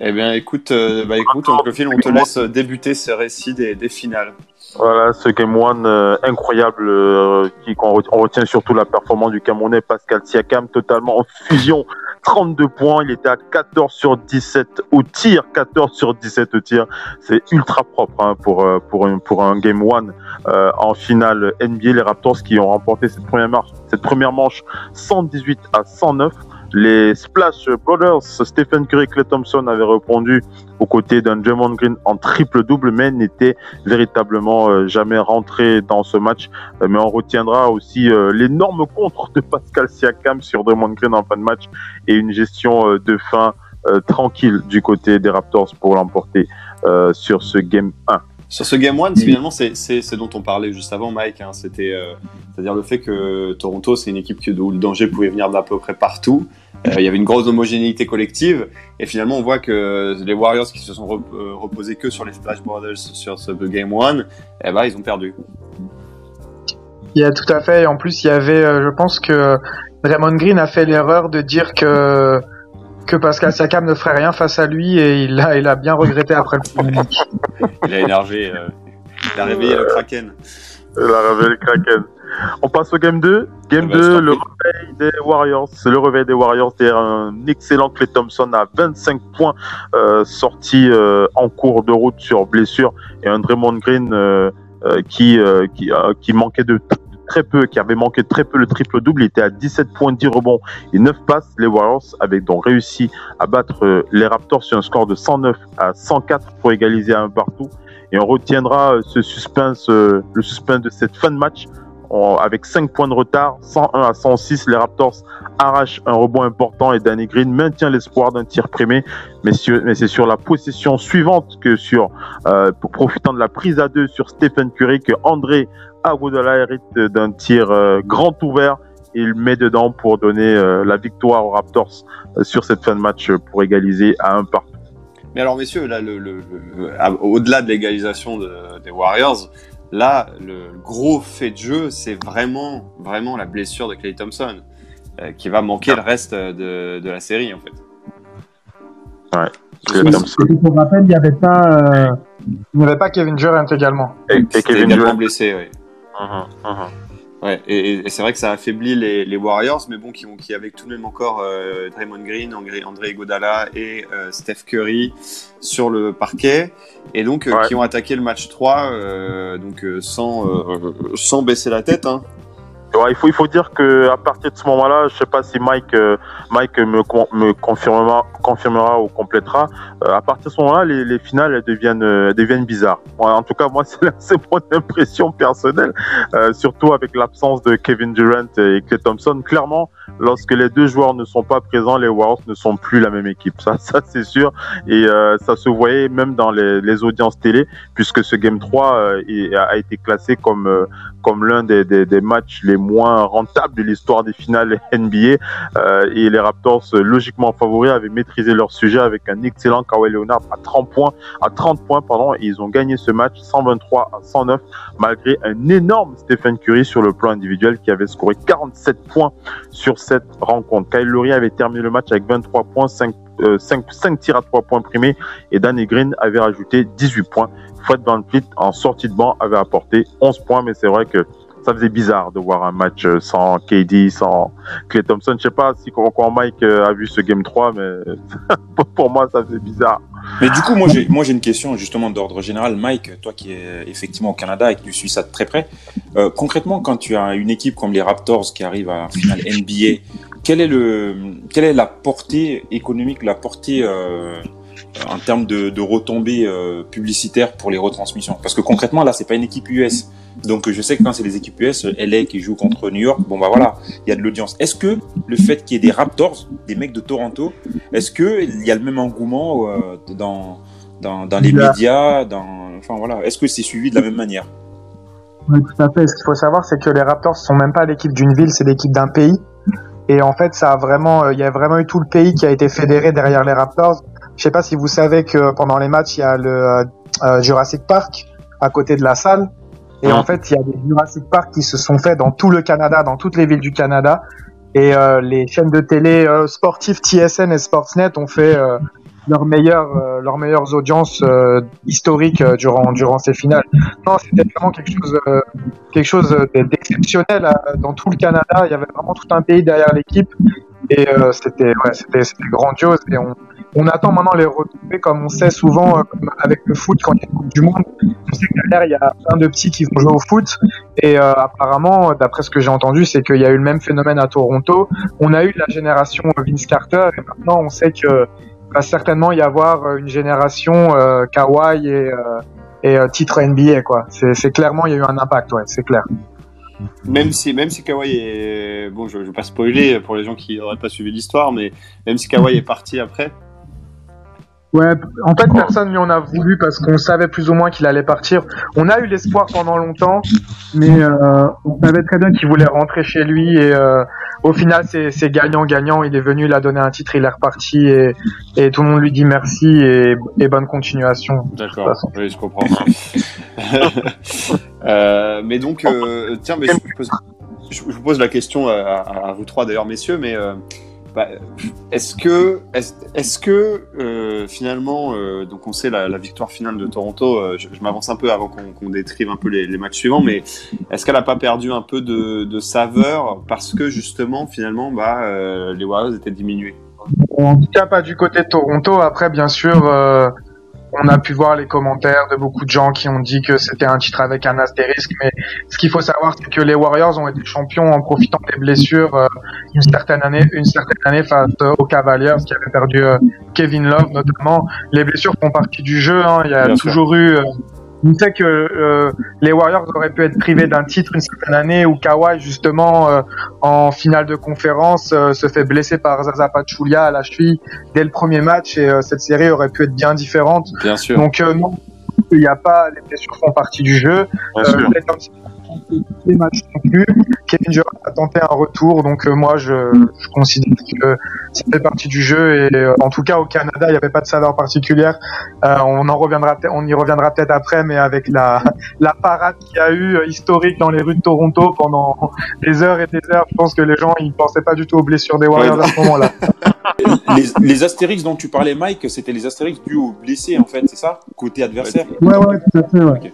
[SPEAKER 1] Eh bien, écoute, euh, bah, écoute, Oncle Phil, on te laisse débuter ce récit des, des finales.
[SPEAKER 3] Voilà, ce Game One euh, incroyable, euh, qui, on retient surtout la performance du Camerounais Pascal Siakam, totalement en fusion. 32 points, il était à 14 sur 17 au tir, 14 sur 17 au tir. C'est ultra propre hein, pour, euh, pour, un, pour un Game One euh, en finale NBA. Les Raptors qui ont remporté cette première, marche, cette première manche 118 à 109. Les Splash Brothers, Stephen Curry et Clay Thompson avaient répondu aux côtés d'un Draymond Green en triple-double, mais n'étaient véritablement euh, jamais rentré dans ce match. Euh, mais on retiendra aussi euh, l'énorme contre de Pascal Siakam sur Draymond Green en fin de match et une gestion euh, de fin euh, tranquille du côté des Raptors pour l'emporter euh, sur ce game 1.
[SPEAKER 1] Sur ce Game One, finalement, c'est c'est- c'est dont on parlait juste avant, Mike. hein. C'était, euh, c'est-à-dire le fait que Toronto, c'est une équipe que- où le danger pouvait venir d'à peu près partout. Euh, il y avait une grosse homogénéité collective, et finalement, on voit que les Warriors qui se sont euh, reposés que sur les Splash Brothers sur ce Game One, eh ben, ils ont perdu.
[SPEAKER 4] Il y a tout à fait. Et en plus, il y avait, euh, je pense que Raymond Green a fait l'erreur de dire que que Pascal Siakam ne ferait rien face à lui et il a, il a bien regretté après le premier match.
[SPEAKER 1] Il a énervé, euh, il a réveillé le Kraken.
[SPEAKER 3] La réveil Kraken. On passe au game 2. Game
[SPEAKER 1] Eh ben, je
[SPEAKER 3] 2,
[SPEAKER 1] t'en
[SPEAKER 3] le réveil des Warriors. C'est le réveil des Warriors derrière un excellent Clay Thompson à 25 points euh, sorti euh, en cours de route sur blessure et un Draymond Green euh, qui, qui, qui manquait de très peu, qui avait manqué très peu le triple-double. Il était à 17 points, 10 rebonds et 9 passes. Les Warriors avaient donc réussi à battre les Raptors sur un score de 109 à 104 pour égaliser à un partout. Et on retiendra ce suspense, le suspense de cette fin de match avec 5 points de retard, 101 à 106. Les Raptors arrachent un rebond important et Danny Green maintient l'espoir d'un tir primé. Mais, mais c'est sur la possession suivante que sur, euh, profitant de la prise à deux sur Stephen Curry, que André Aguadala hérite d'un tir euh, grand ouvert. Il met dedans pour donner euh, la victoire aux Raptors sur cette fin de match pour égaliser à un partout.
[SPEAKER 1] Mais alors, messieurs, là, au-delà de l'égalisation de- des Warriors, là, le gros fait de jeu, c'est vraiment, vraiment la blessure de Clay Thompson, euh, qui va manquer le reste de, de la série, en fait.
[SPEAKER 3] Clay Thompson.
[SPEAKER 4] Je me rappelle, il n'y avait pas, euh, il n'y avait pas Kevin Durant également.
[SPEAKER 3] Et, et Kevin Durant.
[SPEAKER 1] blessé, ouais.
[SPEAKER 3] Mhm, mhm.
[SPEAKER 1] Ouais, et, c'est vrai que ça affaiblit les, les Warriors, mais bon, qui ont qui avec tout de même encore euh, Draymond Green, André, Godala et euh, Steph Curry sur le parquet, et donc euh,
[SPEAKER 3] Ouais.
[SPEAKER 1] qui ont attaqué le match 3 euh, donc sans sans baisser la tête. Hein.
[SPEAKER 3] Il faut il faut dire que à partir de ce moment-là, je sais pas si Mike euh, Mike me me confirmera confirmera ou complétera. euh, à partir de ce moment-là, les, les finales elles deviennent euh, elles deviennent bizarres. En tout cas, moi c'est c'est mon impression personnelle, euh, surtout avec l'absence de Kevin Durant et Klay Thompson. Clairement, lorsque les deux joueurs ne sont pas présents, les Warriors ne sont plus la même équipe. Ça ça c'est sûr et euh, ça se voyait même dans les, les audiences télé puisque ce game 3 euh, est- a été classé comme euh, comme l'un des, des, des matchs les moins rentables de l'histoire des finales NBA. Euh, et les Raptors, euh, logiquement favoris, avaient maîtrisé leur sujet avec un excellent Kawhi Leonard à 30 points, à 30 points, pardon, et ils ont gagné ce match 123 à 109 malgré un énorme Stephen Curry sur le plan individuel qui avait scoré 47 points sur cette rencontre. Kyle Lowry avait terminé le match avec 23 points, 5, euh, 5, 5 tirs à 3 points primés et Danny Green avait rajouté 18 points. Fred Van Fleet en sortie de banc avait apporté 11 points, mais c'est vrai que ça faisait bizarre de voir un match euh, sans KD, sans Clay Thompson. Je sais pas si quand Mike euh, a vu ce game 3, mais pour moi ça faisait bizarre.
[SPEAKER 5] Mais du coup, moi j'ai une question justement d'ordre général, Mike, toi qui es effectivement au Canada et qui tu suis ça de très près. Euh, concrètement, quand tu as une équipe comme les Raptors qui arrive à la finale NBA, quelle est la portée économique, la portée en termes de, retombées publicitaires pour les retransmissions? Parce que concrètement là, c'est pas une équipe US. Donc je sais que quand c'est des équipes US, LA qui joue contre New York, bon bah voilà, il y a de l'audience. Est-ce que le fait qu'il y ait des Raptors, des mecs de Toronto, est-ce que il y a le même engouement euh, dans, dans dans les médias, dans enfin voilà, est-ce que c'est suivi de la même manière?
[SPEAKER 4] Oui, tout à fait. Ce qu'il faut savoir, c'est que les Raptors sont même pas l'équipe d'une ville, c'est l'équipe d'un pays. Et en fait, ça a vraiment, euh, il y a vraiment eu tout le pays qui a été fédéré derrière les Raptors. Je sais pas si vous savez que pendant les matchs, il y a le euh, euh, Jurassic Park à côté de la salle. Et en fait, il y a des Jurassic Park qui se sont faits dans tout le Canada, dans toutes les villes du Canada. Et euh, les chaînes de télé euh, sportives TSN et Sportsnet ont fait euh, leurs meilleures, euh, leurs meilleures audiences euh, historiques euh, durant durant ces finales. Non, c'était vraiment quelque chose, euh, quelque chose d'exceptionnel euh, dans tout le Canada. Il y avait vraiment tout un pays derrière l'équipe et euh, c'était, ouais, grandiose. Et on, on attend maintenant les retrouver comme on sait souvent euh, avec le foot quand il y a une Coupe du Monde. On sait que derrière il y a plein de petits qui vont jouer au foot et euh, apparemment, d'après ce que j'ai entendu, c'est qu'il y a eu le même phénomène à Toronto. On a eu la génération Vince Carter et maintenant on sait que va certainement y avoir euh, une génération euh, Kawhi et, euh, et euh, titre NBA quoi. C'est clairement il y a eu un impact, ouais, c'est clair.
[SPEAKER 1] Même si même si Kawhi est bon, je, je vais pas spoiler pour les gens qui n'auraient pas suivi l'histoire, mais même si Kawhi est parti après,
[SPEAKER 4] Ouais, en fait personne lui en a voulu parce qu'on savait plus ou moins qu'il allait partir. On a eu l'espoir pendant longtemps, mais euh, on savait très bien qu'il voulait rentrer chez lui et euh, au final c'est, gagnant-gagnant. Il est venu, il a donné un titre, il est reparti et, et tout le monde lui dit merci et, et bonne continuation.
[SPEAKER 1] D'accord, oui, je comprends. Euh, mais donc, euh, tiens, mais je, pose, vous pose la question à, vous trois d'ailleurs, messieurs, mais euh, bah, est-ce que, est-ce, est-ce que euh, finalement, euh, donc on sait la, la victoire finale de Toronto, je, je m'avance un peu avant qu'on, qu'on décrive un peu les, les matchs suivants, mais est-ce qu'elle a pas perdu un peu de, de saveur parce que justement, finalement, bah, les Warriors étaient diminués?
[SPEAKER 4] En tout cas, pas du côté de Toronto. Après, bien sûr, euh, on a pu voir les commentaires de beaucoup de gens qui ont dit que c'était un titre avec un astérisque. Mais ce qu'il faut savoir, c'est que les Warriors ont été champions en profitant des blessures euh, une certaine année, une certaine année face euh, aux Cavaliers qui avaient perdu euh, Kevin Love notamment. Les blessures font partie du jeu. Hein. Il y a
[SPEAKER 1] Bien sûr.
[SPEAKER 4] toujours eu. On sait que euh, les Warriors auraient pu être privés d'un titre une certaine année où Kawhi justement euh, en finale de conférence euh, se fait blesser par Zaza Pachulia à la cheville dès le premier match et euh, cette série aurait pu être bien différente.
[SPEAKER 1] Bien sûr.
[SPEAKER 4] Donc euh, non, il n'y a pas les blessures font partie du jeu.
[SPEAKER 3] Bien
[SPEAKER 4] Euh,
[SPEAKER 3] sûr.
[SPEAKER 4] Les matchs non plus. Kevin Durant a tenté un retour, donc euh, moi je, je considère que ça fait partie du jeu et euh, en tout cas au Canada il n'y avait pas de saveur particulière. Euh, on en reviendra, on y reviendra peut-être après, mais avec la la parade qu'il y a eu historique dans les rues de Toronto pendant des heures et des heures, je pense que les gens ils pensaient pas du tout aux blessures des Warriors
[SPEAKER 1] Ouais.
[SPEAKER 4] à ce moment-là.
[SPEAKER 5] les, les astérix dont tu parlais, Mike, c'était les astérix dus aux blessés, en fait, c'est ça? Côté adversaire?
[SPEAKER 6] Ouais, ouais, tout à fait, ouais.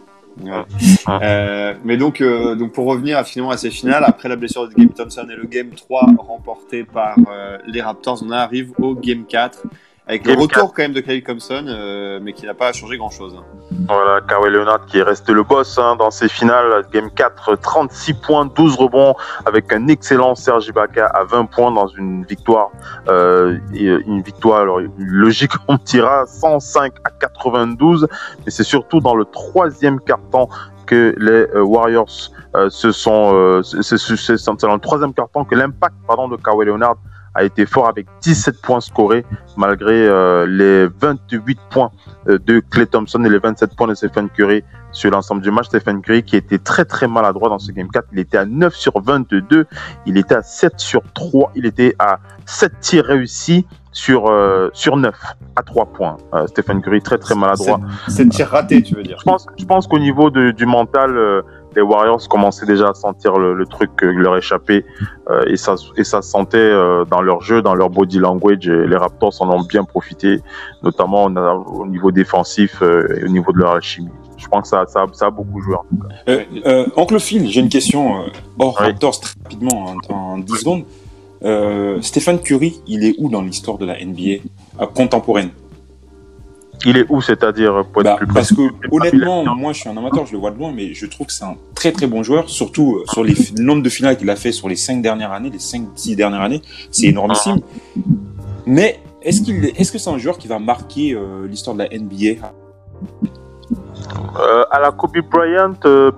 [SPEAKER 1] Euh, mais donc, euh, donc pour revenir finalement à ces finales, après la blessure de Game Thompson et le Game 3 remporté par euh, les Raptors, on arrive au Game 4 avec le retour quand même de Clay Thompson, euh, mais qui n'a pas changé grand chose.
[SPEAKER 3] Voilà, Kawhi Leonard qui est resté le boss hein, dans ces finales. Game 4, 36 points, 12 rebonds, avec un excellent Serge Ibaka à 20 points dans une victoire. Euh, une victoire, alors logique, on tira 105 à 92, mais c'est surtout dans le troisième quart-temps que les euh, Warriors euh, se sont, euh, c'est dans le troisième quart-temps que l'impact pardon de Kawhi Leonard a été fort avec 17 points scorés malgré euh, les 28 points euh, de Clay Thompson et les 27 points de Stephen Curry sur l'ensemble du match. Stephen Curry qui était très très maladroit dans ce Game 4. Il était à 9 sur 22. Il était à 7 sur 3. Il était à 7 tirs réussis sur, euh, sur 9 à 3 points. Euh, Stephen Curry très très maladroit.
[SPEAKER 1] C'est le tir raté, tu veux dire
[SPEAKER 3] Je pense, je pense qu'au niveau de- du mental, euh, les Warriors commençaient déjà à sentir le, le truc leur échapper euh, et, ça, et ça se sentait euh, dans leur jeu, dans leur body language. Et les Raptors en ont bien profité, notamment au, au niveau défensif euh, et au niveau de leur alchimie. Je pense que ça, ça, ça a beaucoup joué. en tout cas.
[SPEAKER 5] Oncle Phil, j'ai une question hors
[SPEAKER 3] Oui.
[SPEAKER 5] Raptors très rapidement en, en 10 secondes. Stéphane Curry, il est où dans l'histoire de la NBA contemporaine?
[SPEAKER 3] Il est où, c'est-à-dire, pour être
[SPEAKER 5] Bah,
[SPEAKER 3] plus
[SPEAKER 5] Parce que honnêtement, moi je suis un amateur, je le vois de loin, mais je trouve que c'est un très très bon joueur, surtout euh, sur les le nombre de finales qu'il a fait sur les 5 dernières années, les 5-6 dernières années, c'est énormissime. Mais est-ce qu'il, est-ce que c'est un joueur qui va marquer euh, l'histoire de la NBA
[SPEAKER 3] Euh, à la Kobe Bryant, euh,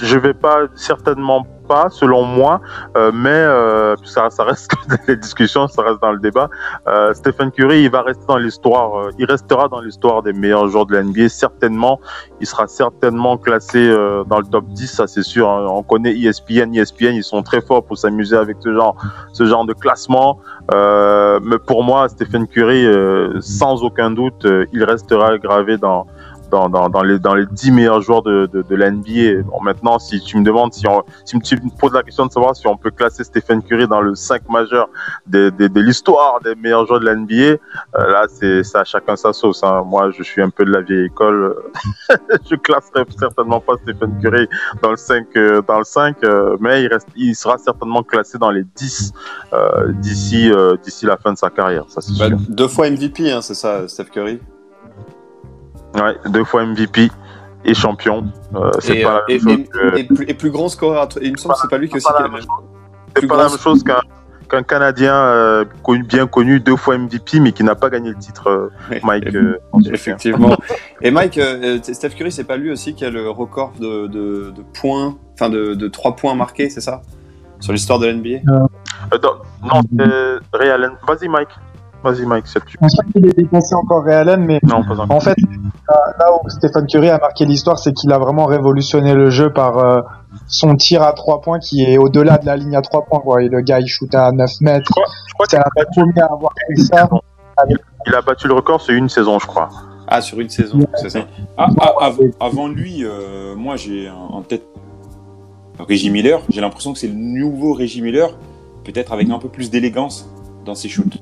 [SPEAKER 3] je vais pas certainement pas, selon moi, euh, mais euh, ça, ça reste que les discussions, ça reste dans le débat. Euh, Stephen Curry, il va rester dans l'histoire, euh, il restera dans l'histoire des meilleurs joueurs de la NBA, certainement. Il sera certainement classé dans le top 10, ça c'est sûr. hein. On connaît ESPN, ESPN, ils sont très forts pour s'amuser avec ce genre, ce genre de classement. Mais pour moi, Stephen Curry, sans aucun doute, il restera gravé dans dans, dans, dans, les, dans les 10 meilleurs joueurs de, de, de la NBA. Bon, maintenant, si tu me demandes, si, on, si tu me poses la question de savoir si on peut classer Stephen Curry dans le 5 majeur de, de, de l'histoire des meilleurs joueurs de la NBA, euh, là, c'est ça, chacun sa sauce. Hein. Moi, je suis un peu de la vieille école. je classerai certainement pas Stephen Curry dans le 5, euh, dans le 5 euh, mais il, reste, il sera certainement classé dans les 10 euh, d'ici d'ici la fin de sa carrière. Ça,
[SPEAKER 1] Bah,
[SPEAKER 3] sûr.
[SPEAKER 1] Deux fois MVP, hein, c'est ça, Steph Curry.
[SPEAKER 3] Ouais, deux fois MVP et champion. Euh, c'est
[SPEAKER 1] Et,
[SPEAKER 3] pas
[SPEAKER 1] euh,
[SPEAKER 3] la
[SPEAKER 1] et-
[SPEAKER 3] même chose
[SPEAKER 1] et-
[SPEAKER 3] que-
[SPEAKER 1] et plus, et plus grand scoreur. Il me semble que c'est pas lui qui aussi
[SPEAKER 3] pas
[SPEAKER 1] qui
[SPEAKER 3] la
[SPEAKER 1] a le-
[SPEAKER 3] même c'est pas la même chose qu'un qu'un Canadien euh, connu, bien connu, deux fois MVP, mais qui n'a pas gagné le titre, euh. Mike.
[SPEAKER 1] Et-
[SPEAKER 3] euh.
[SPEAKER 1] Effectivement. Et Mike, euh, euh, Steph Curry, c'est pas lui aussi qui a le record de, de, de points, enfin de, de 3 points marqués, c'est ça? Sur l'histoire de l'NBA
[SPEAKER 3] Euh, non, c'est Ray Allen. Vas-y, Mike. Vas-y, Mike, c'est tu.
[SPEAKER 4] Je pense pas qu'il ait dépassé encore Ray Allen, mais
[SPEAKER 3] Non, pas encore.
[SPEAKER 4] en fait, là où Stephen Curry a marqué l'histoire, c'est qu'il a vraiment révolutionné le jeu par euh, son tir à trois points qui est au-delà de la ligne à trois points. Quoi. Et le gars, il shoot à 9 mètres.
[SPEAKER 3] Je crois, je crois
[SPEAKER 4] C'est
[SPEAKER 3] qu'il
[SPEAKER 4] un
[SPEAKER 3] a battu,
[SPEAKER 4] premier à avoir fait ça.
[SPEAKER 3] il a battu le record sur une saison, je crois.
[SPEAKER 1] Ah, sur une saison, c'est ça.
[SPEAKER 5] Ah, ah, av- avant lui, euh, moi j'ai en en tête Reggie Miller. J'ai l'impression que c'est le nouveau Reggie Miller, peut-être avec un peu plus d'élégance dans ses shoots.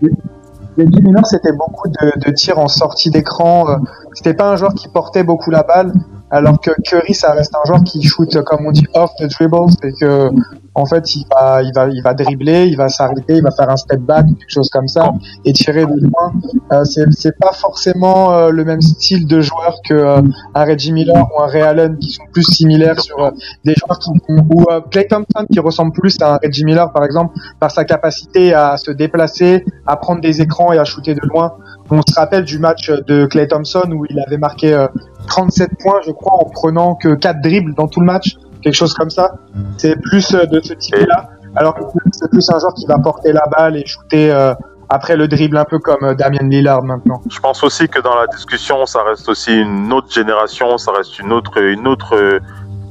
[SPEAKER 4] Miller, c'était beaucoup de, tirs en sortie d'écran. euh, C'était pas un joueur qui portait beaucoup la balle, alors que Curry, ça reste un joueur qui shoot, comme on dit, off the dribble. C'est que, en fait, il va, il va, il va dribbler, il va s'arrêter, il va faire un step back, quelque chose comme ça, et tirer de loin. Euh, c'est, pas forcément euh, le même style de joueur que euh, un Reggie Miller ou un Ray Allen, qui sont plus similaires sur euh, des joueurs qui, ou euh, Clay Thompson, qui ressemble plus à un Reggie Miller, par exemple, par sa capacité à se déplacer, à prendre des écrans et à shooter de loin. On se rappelle du match de Clay Thompson où il avait marqué euh, 37 points, je crois, en prenant que 4 dribbles dans tout le match, quelque chose comme ça. C'est plus euh, de ce type-là, alors que c'est plus un joueur qui va porter la balle et shooter euh, après le dribble, un peu comme euh, Damien Lillard maintenant.
[SPEAKER 3] Je pense aussi que dans la discussion, ça reste aussi une autre génération, ça reste une autre, une autre,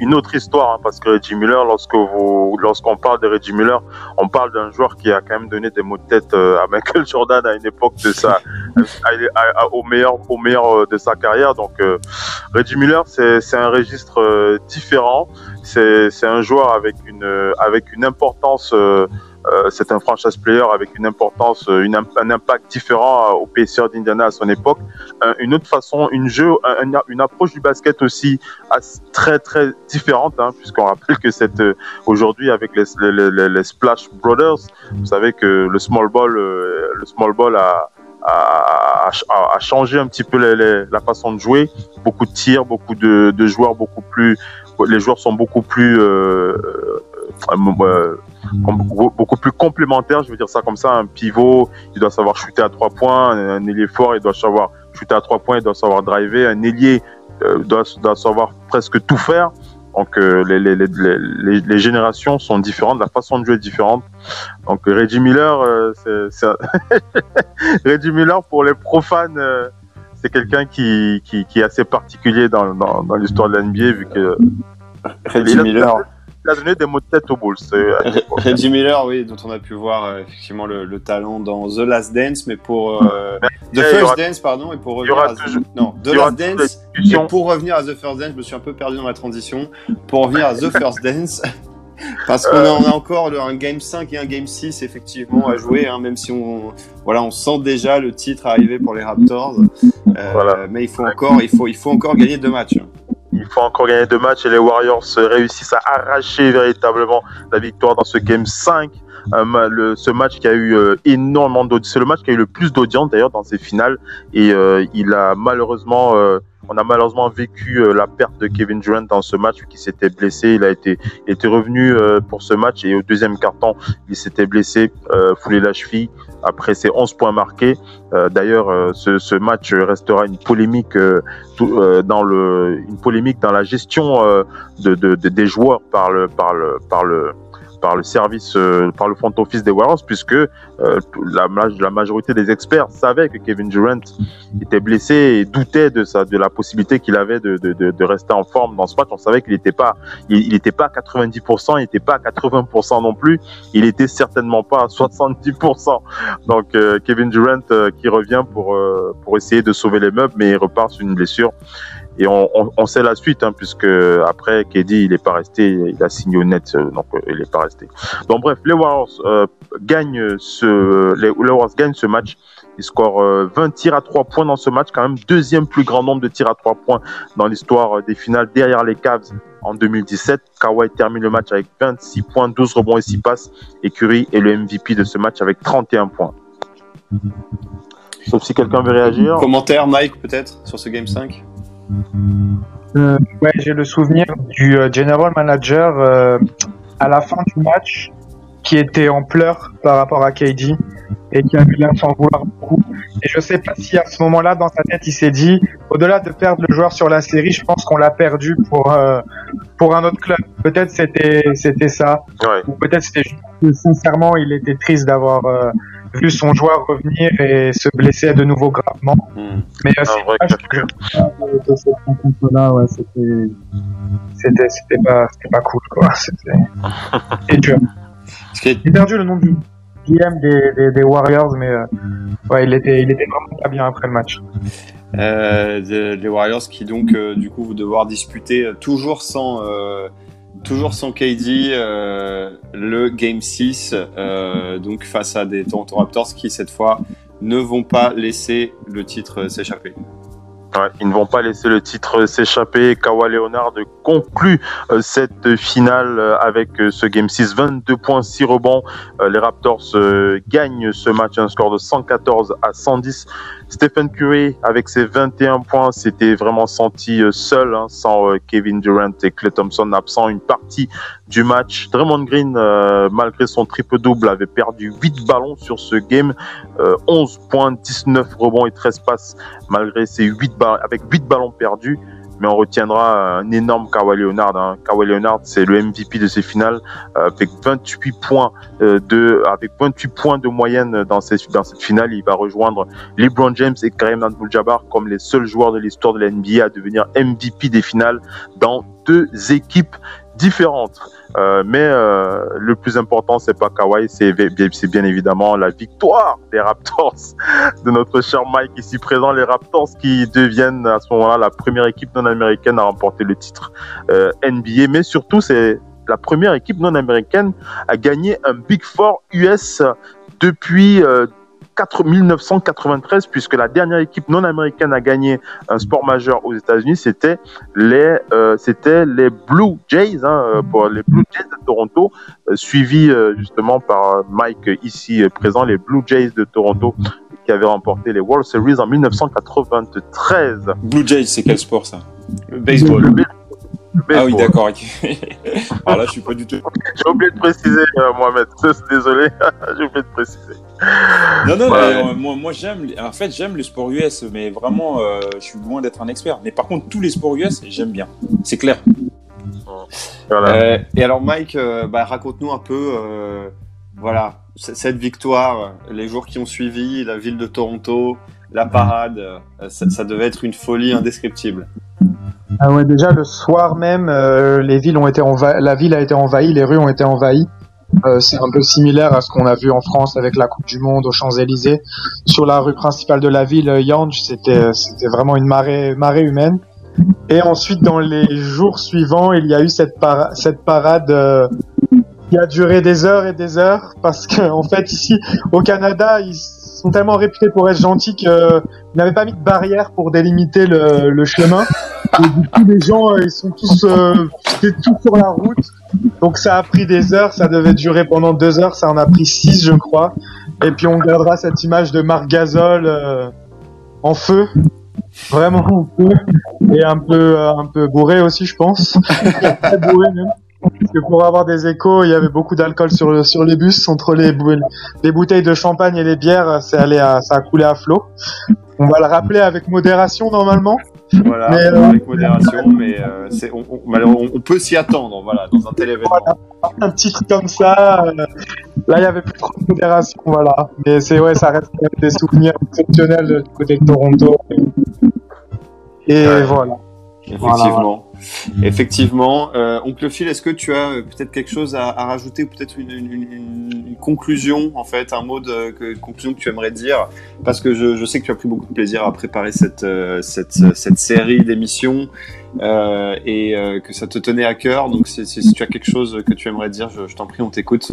[SPEAKER 3] une autre histoire, hein, parce que Reggie Miller, lorsque vous, lorsqu'on parle de Reggie Miller, on parle d'un joueur qui a quand même donné des mots de tête euh, à Michael Jordan à une époque de sa, au meilleur, au meilleur euh, de sa carrière. Donc, euh, Reggie Miller, c'est, un registre différent. C'est, un joueur avec une, avec une importance. C'est un franchise player avec une importance, une, un impact différent au PSR d'Indiana à son époque. une autre façon, une jeu, une, approche du basket aussi très très différente, hein, puisqu'on rappelle que c'est aujourd'hui avec les, les, Splash Brothers, vous savez que le small ball, le small ball a a, a, changé un petit peu la façon de jouer. Beaucoup de tirs, beaucoup de, de, joueurs, beaucoup plus. Les joueurs sont beaucoup plus. Euh, euh, euh beaucoup plus complémentaires, je veux dire ça comme ça. Un pivot, il doit savoir shooter à trois points. Un ailier fort, il doit savoir shooter à trois points, il doit savoir driver. Un ailier euh, doit, doit savoir presque tout faire. Donc euh, les, les, les, les, générations sont différentes, la façon de jouer est différente. Donc Reggie Miller, euh, c'est Reggie Miller pour les profanes, euh, c'est quelqu'un qui, qui, qui, est assez particulier dans, dans, dans l'histoire de l'NBA vu que
[SPEAKER 1] Reggie Miller
[SPEAKER 3] il a donné des mots de tête aux Bulls.
[SPEAKER 1] Reggie Miller, oui, dont on a pu voir euh, effectivement le, le, talent dans The Last Dance, mais pour euh, The First Dance, pardon, et pour revenir à non The Last Dance, et pour revenir à The First Dance, je me suis un peu perdu dans ma transition. Pour revenir à The First Dance. Parce qu'on a, on a, encore un game 5 et un game 6 effectivement à jouer, hein, même si on, voilà, on sent déjà le titre arriver pour les Raptors. Euh, voilà. Mais il faut encore, il faut, il faut encore gagner deux matchs.
[SPEAKER 3] Il faut encore gagner deux matchs et les Warriors réussissent à arracher véritablement la victoire dans ce game 5. Euh, ce match qui a eu euh, énormément d'audience, c'est le match qui a eu le plus d'audience d'ailleurs dans ces finales et euh, il a malheureusement on a malheureusement vécu la perte de Kevin Durant dans ce match qui s'était blessé. Il a été, il était revenu pour ce match et au deuxième carton, il s'était blessé, foulé la cheville après ses 11 points marqués. Euh, D'ailleurs, euh, ce, ce, match restera une polémique euh, tout, euh, dans le, une polémique dans la gestion euh, de, de, de, des joueurs par le, par le, par le, par le service, euh, par le front office des Warriors, puisque euh, la, la, majorité des experts savaient que Kevin Durant était blessé et doutait de, sa, de la possibilité qu'il avait de, de, de, rester en forme dans ce match. On savait qu'il n'était pas, il n'était pas à 90%, il n'était pas à 80% non plus, il était certainement pas à 70%. Donc euh, Kevin Durant qui revient pour, pour essayer de sauver les meubles, mais il repart sur une blessure. Et on, on, on, sait la suite, hein, puisque après, KD, il n'est pas resté, il a signé au net, euh, donc euh, il n'est pas resté. Donc bref, les Warriors euh, gagnent ce, les, les, Warriors gagnent ce match. Ils scorent euh, 20 tirs à 3 points dans ce match, quand même deuxième plus grand nombre de tirs à 3 points dans l'histoire des finales derrière les Cavs en 2017. Kawhi termine le match avec 26 points, 12 rebonds et 6 passes. Et Curry est le MVP de ce match avec 31 points. Sauf si quelqu'un veut réagir.
[SPEAKER 1] Commentaire, Mike, peut-être, sur ce Game 5
[SPEAKER 4] euh, ouais, j'ai le souvenir du euh, general manager euh, à la fin du match qui était en pleurs par rapport à KD et qui a eu l'air s'en vouloir beaucoup. Et je sais pas si à ce moment-là, dans sa tête, il s'est dit, au-delà de perdre le joueur sur la série, je pense qu'on l'a perdu pour euh, pour un autre club. Peut-être c'était c'était ça,
[SPEAKER 3] ouais.
[SPEAKER 4] ou peut-être c'était sincèrement, il était triste d'avoir vu son joueur revenir et se blesser de nouveau gravement.
[SPEAKER 1] Hmm.
[SPEAKER 4] Mais euh, c'est vrai que je... de cette rencontre-là, ouais, c'était, c'était, c'était pas, c'était pas cool, quoi. C'était, et dur. J'ai perdu le nom du GM des, des, des Warriors, mais euh, ouais, il était, il était vraiment pas bien après le match.
[SPEAKER 1] Euh, de, les Warriors qui donc euh, du coup vont devoir disputer euh, toujours sans euh, toujours sans KD euh, le game 6 donc face à des Toronto Raptors qui cette fois ne vont pas laisser le titre s'échapper.
[SPEAKER 3] Ils ne vont pas laisser le titre s'échapper. Kawhi Leonard conclut euh, cette finale euh, avec euh, ce Game 6, 22 points, 6 rebonds. les Raptors gagnent ce match, un score de 114 à 110. Stephen Curry, avec ses 21 points, s'était vraiment senti seul, hein, sans Kevin Durant et Clay Thompson absent une partie du match. Draymond Green, malgré son triple-double, avait perdu 8 ballons sur ce game, 11 points, 19 rebonds et 13 passes, malgré ses 8 avec 8 ballons perdus, mais on retiendra un énorme Kawhi Leonard. Hein. Kawhi Leonard, c'est le MVP de ces finales, euh, avec 28 points euh, de, avec 28 points de moyenne dans, ces, dans cette finale. Il va rejoindre LeBron James et Kareem Abdul-Jabbar comme les seuls joueurs de l'histoire de la NBA à devenir MVP des finales dans deux équipes différentes. Euh, mais euh, le plus important, c'est pas Kawhi, c'est bien évidemment la victoire des Raptors de notre cher Mike ici présent, les Raptors qui deviennent à ce moment-là la première équipe non américaine à remporter le titre euh, NBA. Mais surtout, c'est la première équipe non américaine à gagner un Big Four US depuis 1993, puisque la dernière équipe non américaine à gagner un sport majeur aux États-Unis, c'était les, euh, c'était les Blue Jays, hein, euh, pour les Blue Jays de Toronto, euh, suivi justement par Mike ici présent, les Blue Jays de Toronto, qui avaient remporté les World Series en 1993.
[SPEAKER 5] Blue Jays, c'est quel sport ça?
[SPEAKER 1] Le baseball. Le
[SPEAKER 5] ah oui, d'accord. Alors là, je suis pas du tout.
[SPEAKER 3] J'ai oublié de préciser, Mohamed. Désolé, j'ai oublié de préciser.
[SPEAKER 5] Non, non, euh, moi, moi j'aime, en fait, j'aime le sport US, mais vraiment, euh, je suis loin d'être un expert. Mais par contre, tous les sports US, j'aime bien. C'est clair.
[SPEAKER 1] Euh, et alors, Mike, bah, raconte-nous un peu, voilà, cette victoire, les jours qui ont suivi, la ville de Toronto, la parade, ça, devait être une folie indescriptible.
[SPEAKER 4] Ah ouais, déjà le soir même, les villes ont été la ville a été envahie, les rues ont été envahies. Euh, c'est un peu similaire à ce qu'on a vu en France avec la Coupe du Monde aux Champs-Élysées. Sur la rue principale de la ville, Yange, c'était c'était vraiment une marée marée humaine. Et ensuite, dans les jours suivants, il y a eu cette, cette parade euh, qui a duré des heures et des heures parce qu'en en fait ici au Canada, ils sont tellement réputés pour être gentils qu'ils n'avaient pas mis de barrière pour délimiter le, chemin. Et du coup, les gens, euh, ils sont tous, euh, tous sur la route. Donc ça a pris des heures, ça devait durer pendant deux heures, ça en a pris six, je crois. Et puis on gardera cette image de Marc Gasol euh, en feu, vraiment en feu, et un peu, euh, un peu bourré aussi, je pense. Parce que pour avoir des échos, il y avait beaucoup d'alcool sur, le, sur les bus. Entre les, les bouteilles de champagne et les bières, c'est allé à, ça a coulé à flot. On va le rappeler avec modération normalement.
[SPEAKER 1] Voilà, euh, avec modération, mais euh, on, on, peut s'y attendre, voilà, dans un tel événement.
[SPEAKER 4] un petit truc comme ça, euh, là il y avait plus trop de modération, voilà. Mais c'est ouais, ça reste des souvenirs exceptionnels du côté de Toronto. Et voilà.
[SPEAKER 1] Effectivement. Effectivement. Euh, Oncle Phil, est-ce que tu as euh, peut-être quelque chose à, à rajouter, peut-être une, une, une, conclusion, en fait, un mot de que, conclusion que tu aimerais dire? Parce que je, je, sais que tu as pris beaucoup de plaisir à préparer cette, euh, cette, cette série d'émissions euh, et que ça te tenait à cœur. Donc, si, si, tu as quelque chose que tu aimerais dire, je, je t'en prie, on t'écoute.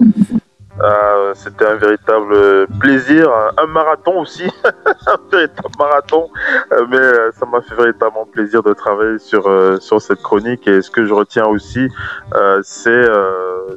[SPEAKER 3] Euh, c'était un véritable plaisir, un marathon aussi, un véritable marathon, euh, mais euh, ça m'a fait véritablement plaisir de travailler sur sur cette chronique. Et ce que je retiens aussi, c'est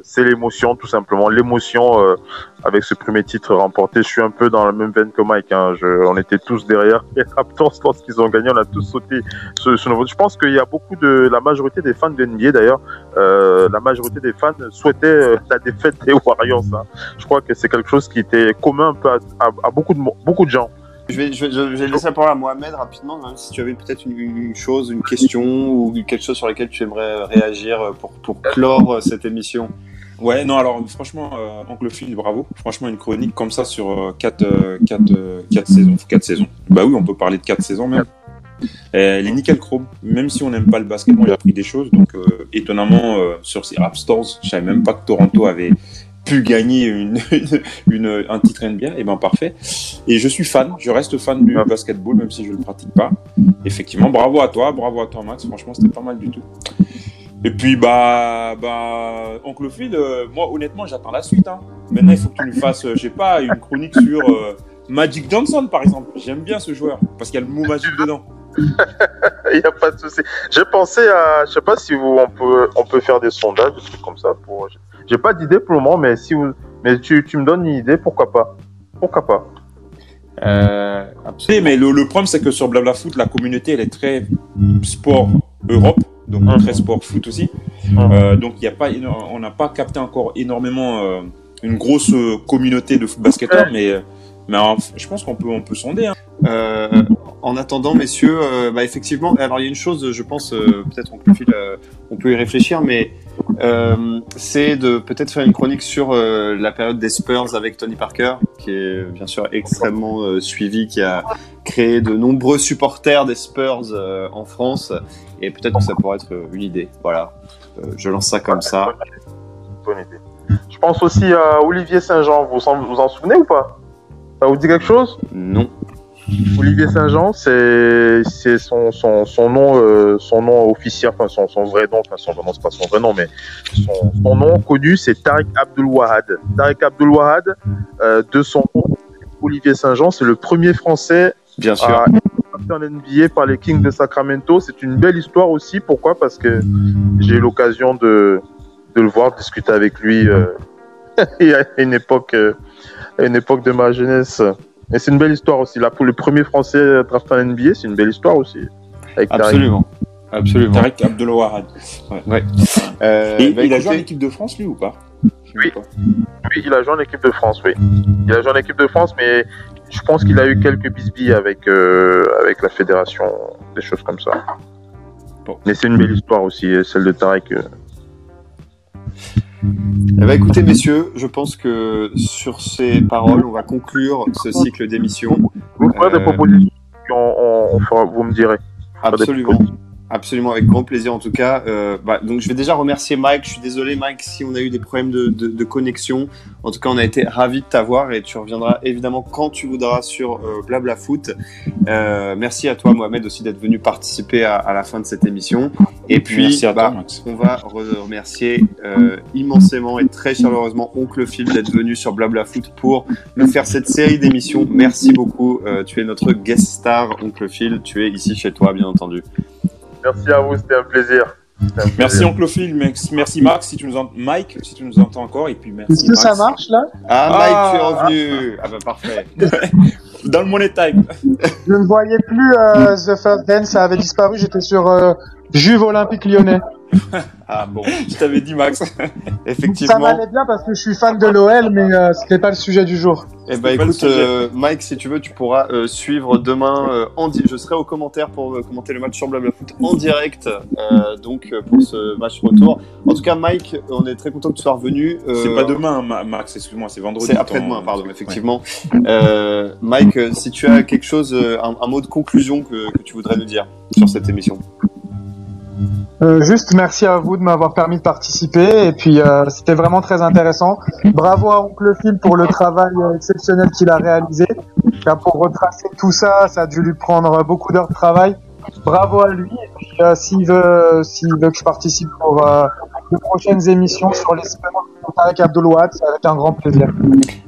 [SPEAKER 3] c'est l'émotion tout simplement, l'émotion avec ce premier titre remporté. Je suis un peu dans la même veine que Mike. Hein. On était tous derrière les Raptors lorsqu'ils ont gagné. On a tous sauté ce, ce Je pense qu'il y a beaucoup de la majorité des fans de NBA d'ailleurs. Euh, la majorité des fans souhaitaient euh, la défaite des Warriors. Hein. Je crois que c'est quelque chose qui était commun à, beaucoup de gens.
[SPEAKER 1] Je vais, je, vais, je laisser la parole à Mohamed rapidement, même si tu avais peut-être une, chose, une question ou quelque chose sur laquelle tu aimerais réagir pour, pour clore cette émission.
[SPEAKER 5] Ouais, non, alors franchement, euh, Oncle Phil, bravo. Franchement, une chronique comme ça sur 4 euh, quatre, euh, quatre, saisons. quatre saisons. Bah oui, on peut parler de 4 saisons même. Elle est nickel chrome. Même si on n'aime pas le basket, j'ai appris des choses. Donc, étonnamment, sur ces Rap Stores, je savais même pas que Toronto avait pu gagner une, une, un titre NBA. Et eh ben parfait. Et je suis fan, je reste fan du basketball, même si je le pratique pas. Effectivement, bravo à toi, bravo à toi, Max. Franchement, c'était pas mal du tout. Et puis, bah, bah, Oncle Phil, euh, moi, honnêtement, j'attends la suite. Hein. Maintenant, il faut que tu nous fasses, euh, je sais pas, une chronique sur euh, Magic Johnson, par exemple. J'aime bien ce joueur, parce qu'il y a le mot Magic dedans.
[SPEAKER 3] Il n'y a pas de souci. J'ai pensé à, je sais pas si vous, on peut, on peut faire des sondages, des trucs comme ça. Pour, j'ai pas d'idée pour le moment, mais si vous, mais tu, tu me donnes une idée, pourquoi pas? Pourquoi pas?
[SPEAKER 5] Euh, mais le, le problème, c'est que sur Blabla Foot, la communauté, elle est très sport Europe donc mmh. très sport foot aussi. Mmh. Euh, donc il y a pas, on n'a pas capté encore énormément euh, une grosse euh, communauté de basketteurs, mais mais je pense qu'on peut on peut sonder. Hein.
[SPEAKER 1] Euh, en attendant, messieurs, euh, bah, effectivement, alors il y a une chose, je pense, euh, peut-être on peut, on peut y réfléchir, mais c'est de peut-être faire une chronique sur la période des Spurs avec Tony Parker, qui est bien sûr extrêmement suivi, qui a créé de nombreux supporters des Spurs en France, et peut-être que ça pourrait être une idée. Voilà, je lance ça comme ça.
[SPEAKER 3] Bonne idée. Je pense aussi à Olivier Saint-Jean, vous vous en souvenez ou pas? Ça vous dit quelque chose
[SPEAKER 1] Non.
[SPEAKER 3] Olivier Saint-Jean, c'est son, son, son nom euh, son nom officiel, enfin son, son vrai nom, enfin son vrai nom c'est pas son vrai nom, mais son, son nom connu c'est Tariq Abdul Wahad. Tariq Abdul Wahad, euh, de son nom Olivier Saint-Jean, c'est le premier Français
[SPEAKER 1] Bien sûr.
[SPEAKER 3] à être en NBA par les Kings de Sacramento. C'est une belle histoire aussi. Pourquoi? Parce que j'ai eu l'occasion de, de le voir, discuter avec lui euh, il y a une époque, euh, à une époque de ma jeunesse. Et c'est une belle histoire aussi. Là, pour le premier Français drafté en NBA, c'est une belle histoire aussi. Avec Tariq.
[SPEAKER 1] Absolument. Absolument.
[SPEAKER 5] Tarek Abdelwahad.
[SPEAKER 1] Euh,
[SPEAKER 5] Et
[SPEAKER 1] bah,
[SPEAKER 5] il a joué en équipe de France, lui, ou pas?
[SPEAKER 3] Oui. Oui, il a joué en équipe de France, oui. Il a joué en équipe de France, mais je pense qu'il a eu quelques bisbilles avec, euh, avec la fédération, des choses comme ça.
[SPEAKER 5] Bon.
[SPEAKER 3] Mais c'est une belle histoire aussi, celle de Tarek. euh.
[SPEAKER 1] Eh ben, écoutez, messieurs, je pense que sur ces paroles, on va conclure ce cycle d'émissions.
[SPEAKER 3] Vous me ferez
[SPEAKER 1] Euh,
[SPEAKER 3] des propositions, on, on- on fera- vous me direz.
[SPEAKER 1] Absolument. Absolument, avec grand plaisir en tout cas. Euh, bah, donc je vais déjà remercier Mike. Je suis désolé Mike si on a eu des problèmes de, de, de connexion. En tout cas, on a été ravis de t'avoir et tu reviendras évidemment quand tu voudras sur euh, Blabla Foot. Euh, merci à toi Mohamed aussi d'être venu participer à, à la fin de cette émission. Et puis,
[SPEAKER 5] Merci à toi,
[SPEAKER 1] bah,
[SPEAKER 5] Max.
[SPEAKER 1] on va re- remercier immensément et très chaleureusement Oncle Phil d'être venu sur Blabla Foot pour nous faire cette série d'émissions. Merci beaucoup. Tu es notre guest star, Oncle Phil. Tu es ici chez toi, bien entendu.
[SPEAKER 3] Merci à vous, c'était un plaisir.
[SPEAKER 5] Merci. Oncle Phil, merci Max si tu nous en... Mike si tu nous entends encore et puis merci
[SPEAKER 4] Est-ce que ça marche là
[SPEAKER 1] Ah,
[SPEAKER 5] Ah.
[SPEAKER 1] Mike, tu es revenu. Ah bah parfait.
[SPEAKER 5] Dans le money time.
[SPEAKER 4] Je ne voyais plus euh, The First Dance, ça avait disparu. J'étais sur euh, Juve Olympique Lyonnais.
[SPEAKER 1] Ah bon,
[SPEAKER 5] Je t'avais dit Max.
[SPEAKER 4] Ça
[SPEAKER 1] effectivement.
[SPEAKER 4] m'allait bien parce que je suis fan de l'OL, mais euh, c'était pas le sujet du jour.
[SPEAKER 1] Eh ben écoute, euh, Mike, si tu veux, tu pourras euh, suivre demain. euh, en di- je serai au commentaire pour euh, commenter le match sur Blabla Foot en direct. euh, donc euh, pour ce match retour. En tout cas, Mike, on est très content que tu sois revenu. euh,
[SPEAKER 5] C'est pas demain, Ma- Max, excuse-moi, c'est vendredi.
[SPEAKER 1] C'est après-demain,
[SPEAKER 5] ton-
[SPEAKER 1] pardon, effectivement. Euh, Mike, si tu as quelque chose, un, un mot de conclusion que, que tu voudrais nous dire sur cette émission?
[SPEAKER 4] Euh, juste merci à vous de m'avoir permis de participer et puis euh, c'était vraiment très intéressant. Bravo à Oncle Phil pour le travail euh, exceptionnel qu'il a réalisé. Pour retracer tout ça, ça a dû lui prendre beaucoup d'heures de travail. Bravo à lui. Et puis euh, s'il veut, s'il veut que je participe pour euh, de prochaines émissions sur l'espérance avec Abdelouad, c'est avec un grand plaisir.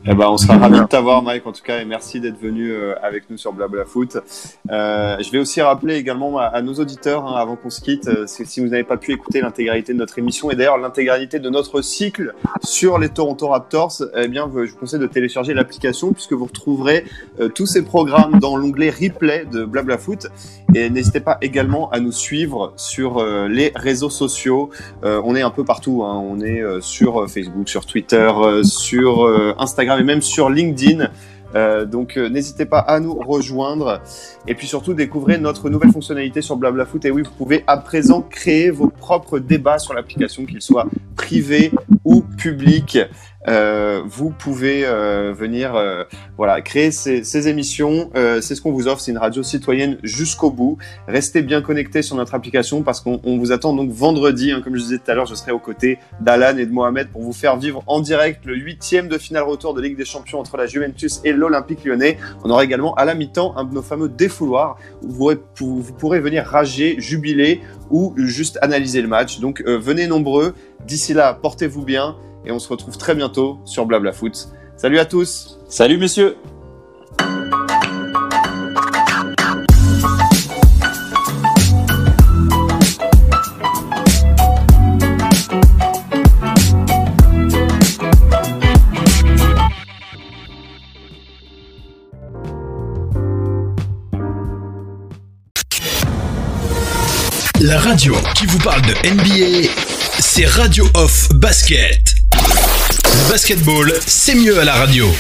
[SPEAKER 1] Eh ben, on sera ravis de t'avoir, Mike, en tout cas, et merci d'être venu euh, avec nous sur Blabla Foot. Euh, je vais aussi rappeler également à, nos auditeurs, hein, avant qu'on se quitte, euh, si vous n'avez pas pu écouter l'intégralité de notre émission, et d'ailleurs l'intégralité de notre cycle sur les Toronto Raptors, eh bien, je vous conseille de télécharger l'application, puisque vous retrouverez tous ces programmes dans l'onglet replay de Blabla Foot. Et n'hésitez pas également à nous suivre sur les réseaux sociaux. On est un peu partout. hein. On est sur euh, Sur Twitter, euh, sur euh, Instagram et même sur LinkedIn. Euh, donc n'hésitez pas à nous rejoindre. Et puis surtout découvrez notre nouvelle fonctionnalité sur Blabla Foot et oui vous pouvez à présent créer vos propres débats sur l'application qu'ils soient privés ou publics Euh, vous pouvez euh, venir euh, voilà créer ces, ces émissions Euh, c'est ce qu'on vous offre c'est une radio citoyenne jusqu'au bout restez bien connectés sur notre application parce qu'on on vous attend donc vendredi hein, comme je disais tout à l'heure je serai aux côtés d'Alan et de Mohamed pour vous faire vivre en direct le huitième de finale retour de Ligue des Champions entre la Juventus et l'Olympique lyonnais. On aura également à la mi-temps un de nos fameux défouloirs où vous, pourrez- vous- vous pourrez venir rager, jubiler ou juste analyser le match. Donc euh, venez nombreux. D'ici là, portez-vous bien et on se retrouve très bientôt sur Blabla Foot. Salut à tous
[SPEAKER 5] Salut messieurs
[SPEAKER 2] La radio qui vous parle de NBA, c'est Radio Off Basket. Basketball, c'est mieux à la radio.